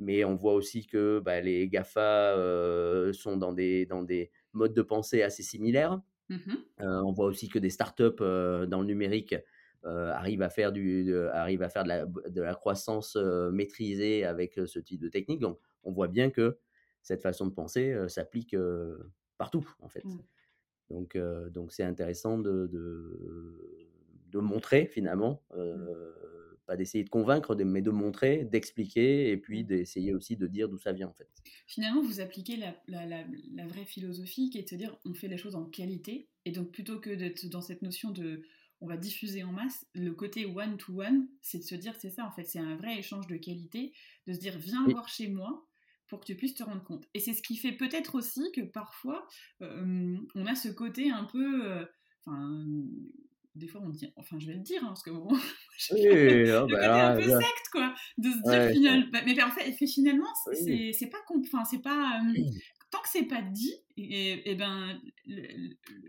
mais on voit aussi que bah, les GAFA sont dans des, dans des modes de pensée assez similaires. Mmh on voit aussi que des startups dans le numérique arrivent à faire, du, arrivent à faire de, la, de la croissance maîtrisée avec ce type de technique. Donc, on voit bien que cette façon de penser s'applique partout, en fait. Mmh. Donc, donc c'est intéressant de, de, de, montrer finalement mmh d'essayer de convaincre, mais de montrer, d'expliquer et puis d'essayer aussi de dire d'où ça vient en fait. Finalement, vous appliquez la, la, vraie philosophie qui est de se dire on fait les choses en qualité et donc plutôt que d'être dans cette notion de on va diffuser en masse, le côté one-to-one, c'est de se dire c'est ça en fait, c'est un vrai échange de qualité, de se dire viens voir chez moi pour que tu puisses te rendre compte. Et c'est ce qui fait peut-être aussi que parfois on a ce côté un peu... Euh, enfin, des fois on dit, enfin je vais le dire, hein, parce que bon, [LAUGHS] oui, le côté un peu secte quoi, de se dire finalement, bah, mais en fait, finalement c'est pas, enfin c'est pas, tant que c'est pas dit, et, ben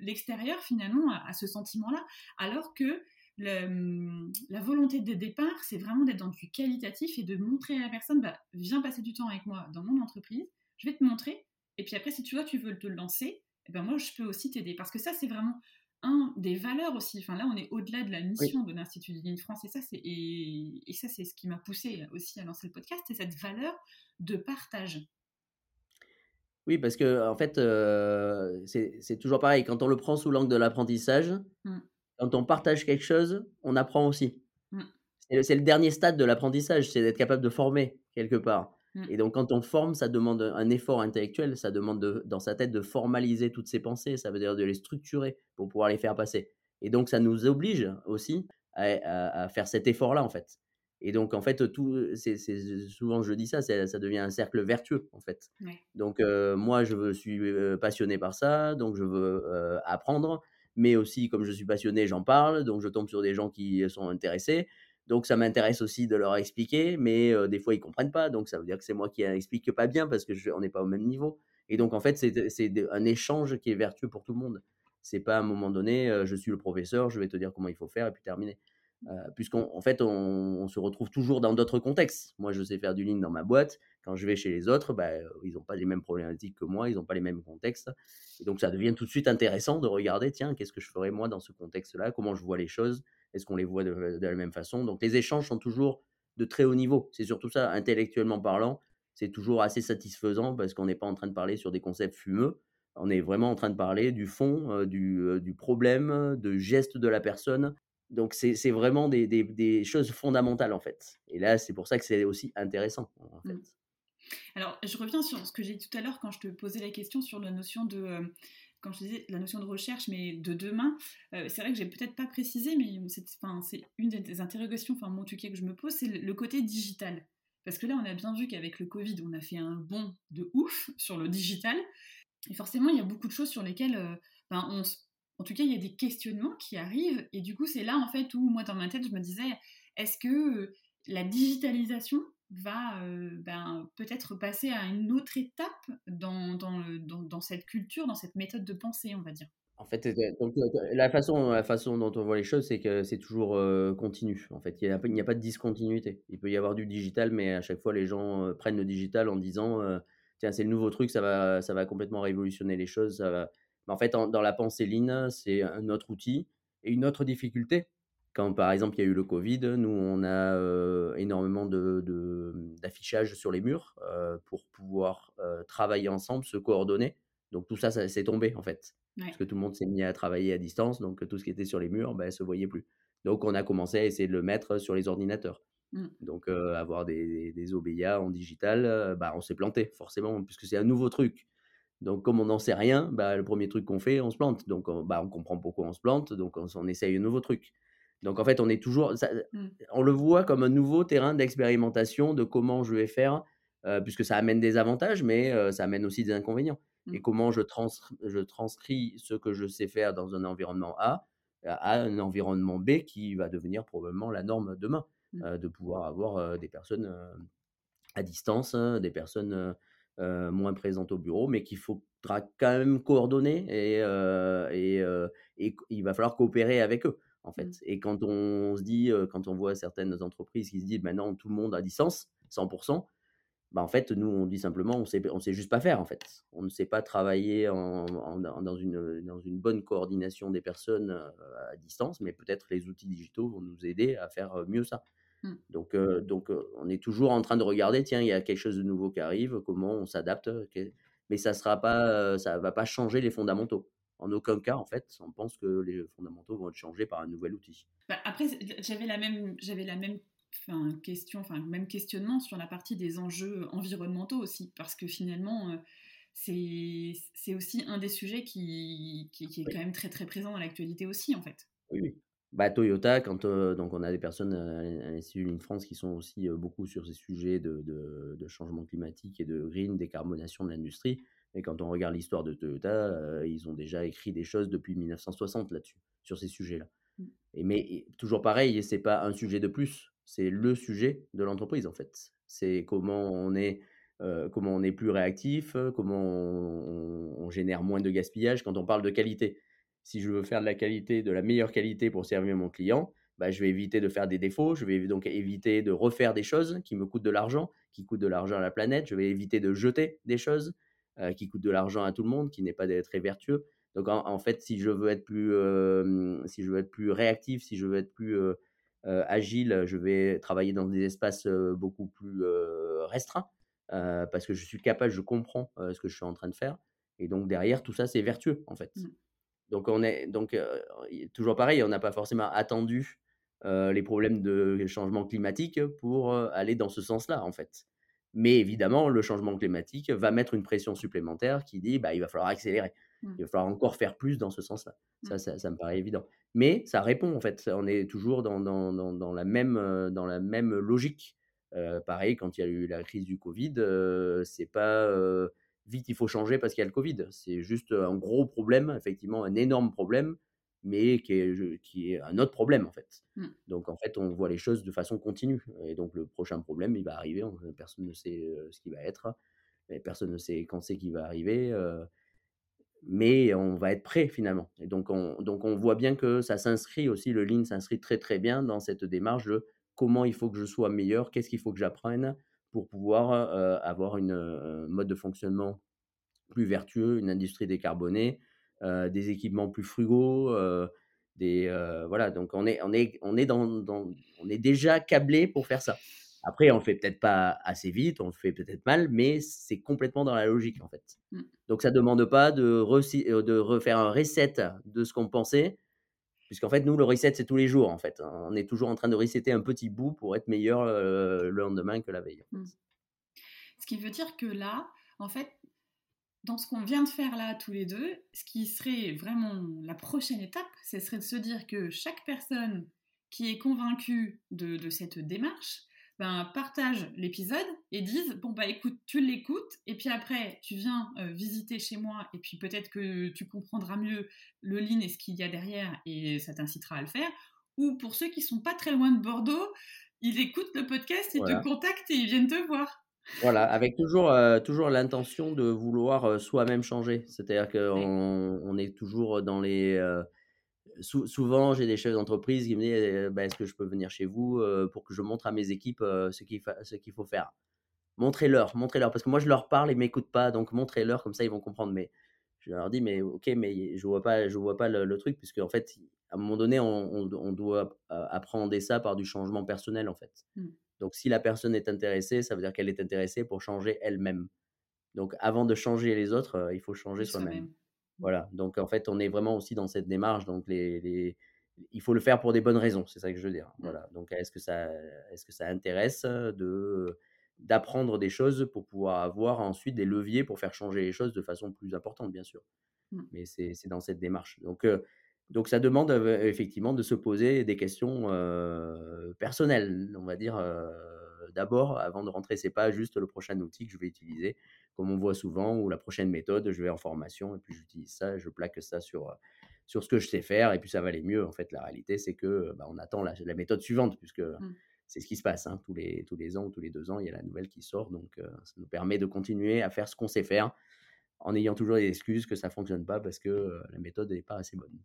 l'extérieur finalement a, ce sentiment-là, alors que la volonté de départ, c'est vraiment d'être dans du qualitatif et de montrer à la personne, bah, viens passer du temps avec moi dans mon entreprise, je vais te montrer, et puis après si tu vois tu veux te lancer, et ben moi je peux aussi t'aider, parce que ça c'est vraiment un des valeurs aussi. Enfin, là, on est au-delà de la mission de l'Institut de Ligne France, et ça, c'est et, ça, c'est ce qui m'a poussé aussi à lancer le podcast, c'est cette valeur de partage. Oui, parce que en fait, euh, c'est toujours pareil. Quand on le prend sous l'angle de l'apprentissage, mmh. quand on partage quelque chose, on apprend aussi. Mmh. C'est le dernier stade de l'apprentissage, c'est d'être capable de former quelque part. Mmh. Et donc, quand on forme, ça demande un effort intellectuel, ça demande dans sa tête de formaliser toutes ses pensées, ça veut dire de les structurer pour pouvoir les faire passer. Et donc, ça nous oblige aussi à, faire cet effort-là, en fait. Et donc, en fait, tout, c'est, souvent je dis ça, ça devient un cercle vertueux, en fait. Donc, euh, moi, je suis euh, passionné par ça, donc je veux euh, apprendre, mais aussi, comme je suis passionné, j'en parle, donc je tombe sur des gens qui sont intéressés. Donc ça m'intéresse aussi de leur expliquer, mais des fois ils comprennent pas, donc ça veut dire que c'est moi qui explique pas bien parce que on n'est pas au même niveau. Et donc en fait c'est un échange qui est vertueux pour tout le monde. C'est pas à un moment donné, je suis le professeur, je vais te dire comment il faut faire et puis terminer. Puisqu'en en fait, on, se retrouve toujours dans d'autres contextes. Moi, je sais faire du lean dans ma boîte. Quand je vais chez les autres, bah, ils n'ont pas les mêmes problématiques que moi, ils n'ont pas les mêmes contextes. Et donc, ça devient tout de suite intéressant de regarder, tiens, qu'est-ce que je ferais moi dans ce contexte-là? Comment je vois les choses? Est-ce qu'on les voit de, la même façon? Donc, les échanges sont toujours de très haut niveau. C'est surtout ça, intellectuellement parlant, c'est toujours assez satisfaisant parce qu'on n'est pas en train de parler sur des concepts fumeux. On est vraiment en train de parler du fond, du, du, problème, de gestes de la personne. Donc, c'est vraiment des, des, des, choses fondamentales, en fait. Et là, c'est pour ça que c'est aussi intéressant, en mmh. Alors, je reviens sur ce que j'ai dit tout à l'heure quand je te posais la question sur la notion de, quand je disais la notion de recherche, mais de demain. c'est vrai que j'ai peut-être pas précisé, mais c'est une des interrogations, enfin, tout cas que je me pose, c'est le, côté digital. Parce que là, on a bien vu qu'avec le Covid, on a fait un bond de ouf sur le digital. Et forcément, il y a beaucoup de choses sur lesquelles ben, on, en tout cas, il y a des questionnements qui arrivent. Et du coup, c'est là, en fait, où moi, dans ma tête, je me disais, est-ce que la digitalisation va ben, peut-être passer à une autre étape dans, dans, cette culture, dans cette méthode de pensée, on va dire. En fait, la, façon, la façon dont on voit les choses, c'est que c'est toujours continu. En fait, il n'y a, a, pas de discontinuité. Il peut y avoir du digital, mais à chaque fois, les gens prennent le digital en disant tiens, c'est le nouveau truc, ça va, ça va complètement révolutionner les choses. Ça va... en fait, dans la pensée lean, c'est un autre outil et une autre difficulté quand par exemple il y a eu le Covid, nous on a énormément d'affichage de, sur les murs pour pouvoir travailler ensemble, se coordonner. Donc tout ça, ça s'est tombé en fait. Parce que tout le monde s'est mis à travailler à distance, donc tout ce qui était sur les murs, ben, se voyait plus. Donc on a commencé à essayer de le mettre sur les ordinateurs. Mmh. Donc avoir des, des, OBIA en digital, bah, on s'est planté forcément, puisque c'est un nouveau truc. Donc, comme on n'en sait rien, bah, le premier truc qu'on fait, on se plante. Donc, on, bah, on comprend pourquoi on se plante. Donc, on, on essaye un nouveau truc. Donc en fait, on est toujours, mmh. on le voit comme un nouveau terrain d'expérimentation de comment je vais faire, puisque ça amène des avantages, mais ça amène aussi des inconvénients. Et mmh. comment je, je transcris ce que je sais faire dans un environnement A à un environnement B qui va devenir probablement la norme demain, mmh. de pouvoir avoir des personnes à distance, hein, des personnes moins présentes au bureau, mais qu'il faudra quand même coordonner et, et, et il va falloir coopérer avec eux en fait. Mmh. Et quand on se dit, quand on voit certaines entreprises qui se disent maintenant tout le monde à distance, 100%, bah en fait, nous, on dit simplement, on sait, on sait juste pas faire, en fait. On ne sait pas travailler en, dans, une, dans une bonne coordination des personnes à distance, mais peut-être les outils digitaux vont nous aider à faire mieux ça. Mmh. Donc, donc, on est toujours en train de regarder, tiens, il y a quelque chose de nouveau qui arrive, comment on s'adapte, mais ça sera pas, ça va pas changer les fondamentaux en aucun cas, en fait, on pense que les fondamentaux vont être changés par un nouvel outil. Bah, après, j'avais la même, j'avais la même question, enfin, même questionnement sur la partie des enjeux environnementaux aussi, parce que finalement, euh, c'est aussi un des sujets qui, qui, est quand même très très présent dans l'actualité aussi, en fait. Oui, oui. Bah, Toyota, quand euh, donc on a des personnes à l'Institut Ligne France qui sont aussi euh, beaucoup sur ces sujets de, de, de, changement climatique et de green, décarbonation de l'industrie, et quand on regarde l'histoire de Toyota, euh, ils ont déjà écrit des choses depuis 1960 là-dessus, sur ces sujets-là. Mmh. Et mais toujours pareil, c'est pas un sujet de plus, c'est le sujet de l'entreprise en fait. C'est comment on est, comment on est plus réactif, comment on, génère moins de gaspillage quand on parle de qualité. Si je veux faire de la qualité, de la meilleure qualité pour servir mon client, bah, je vais éviter de faire des défauts, je vais donc éviter de refaire des choses qui me coûtent de l'argent, qui coûtent de l'argent à la planète, je vais éviter de jeter des choses, euh, qui coûte de l'argent à tout le monde, qui n'est pas très vertueux. Donc en, fait, si je veux être plus, euh, si je veux être plus réactif, si je veux être plus euh, agile, je vais travailler dans des espaces beaucoup plus restreints parce que je suis capable, je comprends ce que je suis en train de faire. Et donc derrière, tout ça, c'est vertueux en fait. Mmh. Donc on est donc toujours pareil, on n'a pas forcément attendu les problèmes de changement climatique pour aller dans ce sens-là en fait. Mais évidemment, le changement climatique va mettre une pression supplémentaire qui dit bah, il va falloir accélérer. Mmh. Il va falloir encore faire plus dans ce sens-là. Ça, mmh. ça, me paraît évident. Mais ça répond, en fait. On est toujours dans, dans, dans, la, même, dans la même logique. Euh, pareil, quand il y a eu la crise du Covid, c'est pas vite il faut changer parce qu'il y a le Covid. C'est juste un gros problème, effectivement, un énorme problème mais qui est, qui est un autre problème en fait. Mmh. Donc en fait, on voit les choses de façon continue. Et donc le prochain problème, il va arriver, personne ne sait ce qui va être, personne ne sait quand c'est qu'il va arriver. mais on va être prêt finalement. Et donc on, donc on voit bien que ça s'inscrit aussi, le Lean s'inscrit très très bien dans cette démarche de comment il faut que je sois meilleur, qu'est-ce qu'il faut que j'apprenne pour pouvoir avoir une mode de fonctionnement plus vertueux, une industrie décarbonée, des équipements plus frugaux, des voilà. Donc on est on est on est dans, dans, on est déjà câblé pour faire ça. Après, on le fait peut-être pas assez vite, on le fait peut-être mal, mais c'est complètement dans la logique en fait. Mmh. Donc ça demande pas de, de refaire un reset de ce qu'on pensait, puisqu'en fait nous le reset c'est tous les jours en fait. On est toujours en train de resetter un petit bout pour être meilleur le lendemain que la veille. Mmh. Ce qui veut dire que là, en fait, dans ce qu'on vient de faire là tous les deux, ce qui serait vraiment la prochaine étape, ce serait de se dire que chaque personne qui est convaincue de, cette démarche, ben, partage l'épisode et dise bon bah écoute tu l'écoutes et puis après tu viens euh, visiter chez moi et puis peut-être que tu comprendras mieux le lean et ce qu'il y a derrière et ça t'incitera à le faire. Ou pour ceux qui sont pas très loin de Bordeaux ils écoutent le podcast et te contactent et ils viennent te voir. Voilà, avec toujours, toujours l'intention de vouloir, soi-même changer. C'est-à-dire qu'on on est toujours dans les, souvent j'ai des chefs d'entreprise qui me disent: «Eh, bah, «Est-ce que je peux venir chez vous, pour que je montre à mes équipes, ce qu'il ce qu'il faut faire?» montrez-leur, montrez-leur parce que moi je leur parle, ils m'écoutent pas, donc montrez-leur comme ça ils vont comprendre. Mais je leur dis: «Mais OK, mais je vois pas je vois pas le truc» puisque en fait, à un moment donné, on on doit apprendre ça par du changement personnel, en fait. Mmh. Donc, si la personne est intéressée, ça veut dire qu'elle est intéressée pour changer elle-même. Donc, avant de changer les autres, euh, il faut changer soi-même. Voilà. Donc, en fait, on est vraiment aussi dans cette démarche. Donc, les, il faut le faire pour des bonnes raisons. C'est ça que je veux dire. Mmh. Voilà. Donc, est-ce que ça, est-ce que ça intéresse de d'apprendre des choses pour pouvoir avoir ensuite des leviers pour faire changer les choses de façon plus importante, bien sûr? Mmh. Mais c'est, dans cette démarche. Donc, euh, donc ça demande effectivement de se poser des questions personnelles, on va dire d'abord avant de rentrer. C'est pas juste le prochain outil que je vais utiliser, comme on voit souvent, ou la prochaine méthode. Je vais en formation et puis j'utilise ça, je plaque ça sur sur ce que je sais faire et puis ça va aller mieux. En fait, la réalité c'est que bah, on attend la, méthode suivante puisque mmh. c'est ce qui se passe hein. tous les tous les ans ou tous les deux ans, il y a la nouvelle qui sort. Donc ça nous permet de continuer à faire ce qu'on sait faire en ayant toujours des excuses que ça fonctionne pas parce que la méthode n'est pas assez bonne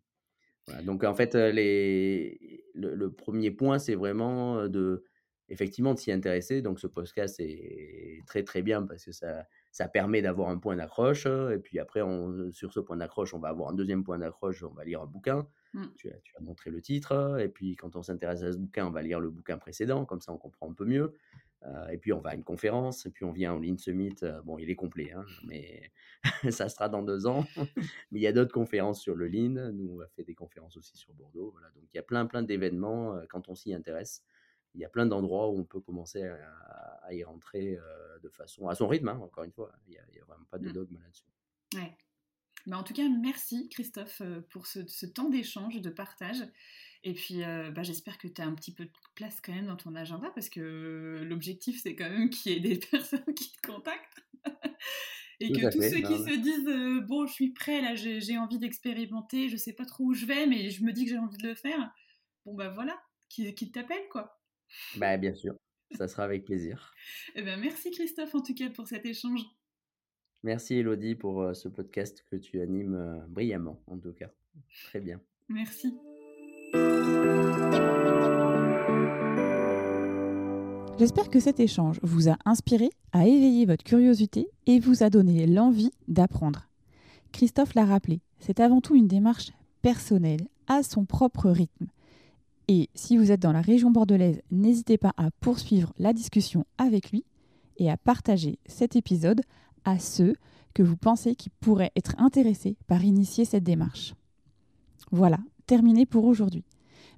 donc en fait, les, le, premier point, c'est vraiment de, effectivement, de s'y intéresser. Donc ce podcast est très très bien parce que ça, ça permet d'avoir un point d'accroche. Et puis après, on, sur ce point d'accroche, on va avoir un deuxième point d'accroche, on va lire un bouquin. Mmh. Tu, as, tu, as, montré le titre. Et puis quand on s'intéresse à ce bouquin, on va lire le bouquin précédent. Comme ça, on comprend un peu mieux. Euh, et puis on va à une conférence, et puis on vient au Lean Summit. Euh, bon, il est complet, hein, mais [LAUGHS] ça sera dans deux ans. [LAUGHS] mais il y a d'autres conférences sur le Lean. Nous, on a fait des conférences aussi sur Bordeaux. Voilà. Donc il y a plein, plein d'événements euh, quand on s'y intéresse. Il y a plein d'endroits où on peut commencer à, y rentrer de façon à son rythme. Hein, encore une fois, il n'y a, vraiment pas de mmh. dogme là-dessus. Ouais. Bah, en tout cas, merci Christophe pour ce, ce temps d'échange, de partage. Et puis, euh, bah, j'espère que tu as un petit peu de place quand même dans ton agenda parce que l'objectif, c'est quand même [LAUGHS] qu'il y ait des personnes qui te contactent. [LAUGHS] et que tous ceux qui se disent euh, Bon, je suis prêt, là, j'ai envie d'expérimenter, je sais pas trop où je vais, mais je me dis que j'ai envie de le faire. Bon, bah voilà, qui, qui t'appelle, quoi. Bah, bien sûr, ça sera avec plaisir. et eh ben, merci Christophe, en tout cas, pour cet échange. Merci Elodie pour ce podcast que tu animes brillamment, en tout cas. Très bien. Merci. J'espère que cet échange vous a inspiré, a éveillé votre curiosité et vous a donné l'envie d'apprendre. Christophe l'a rappelé, c'est avant tout une démarche personnelle, à son propre rythme. Et si vous êtes dans la région bordelaise, n'hésitez pas à poursuivre la discussion avec lui et à partager cet épisode à ceux que vous pensez qui pourraient être intéressés par initier cette démarche. Voilà, terminé pour aujourd'hui.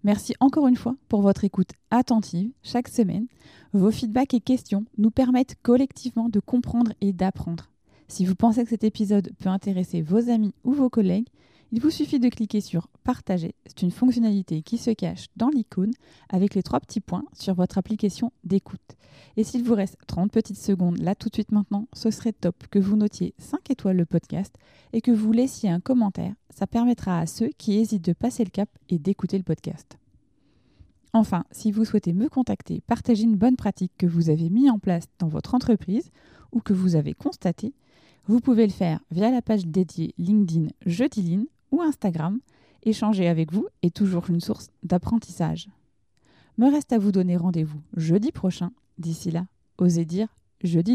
Merci encore une fois pour votre écoute attentive chaque semaine. Vos feedbacks et questions nous permettent collectivement de comprendre et d'apprendre. Si vous pensez que cet épisode peut intéresser vos amis ou vos collègues, il vous suffit de cliquer sur Partager. C'est une fonctionnalité qui se cache dans l'icône avec les trois petits points sur votre application d'écoute. Et s'il vous reste 30 petites secondes là tout de suite maintenant, ce serait top que vous notiez 5 étoiles le podcast et que vous laissiez un commentaire. Ça permettra à ceux qui hésitent de passer le cap et d'écouter le podcast. Enfin, si vous souhaitez me contacter, partager une bonne pratique que vous avez mise en place dans votre entreprise ou que vous avez constatée, Vous pouvez le faire via la page dédiée LinkedIn Jeudi ou Instagram. Échanger avec vous est toujours une source d'apprentissage. Me reste à vous donner rendez-vous jeudi prochain. D'ici là, osez dire Jeudi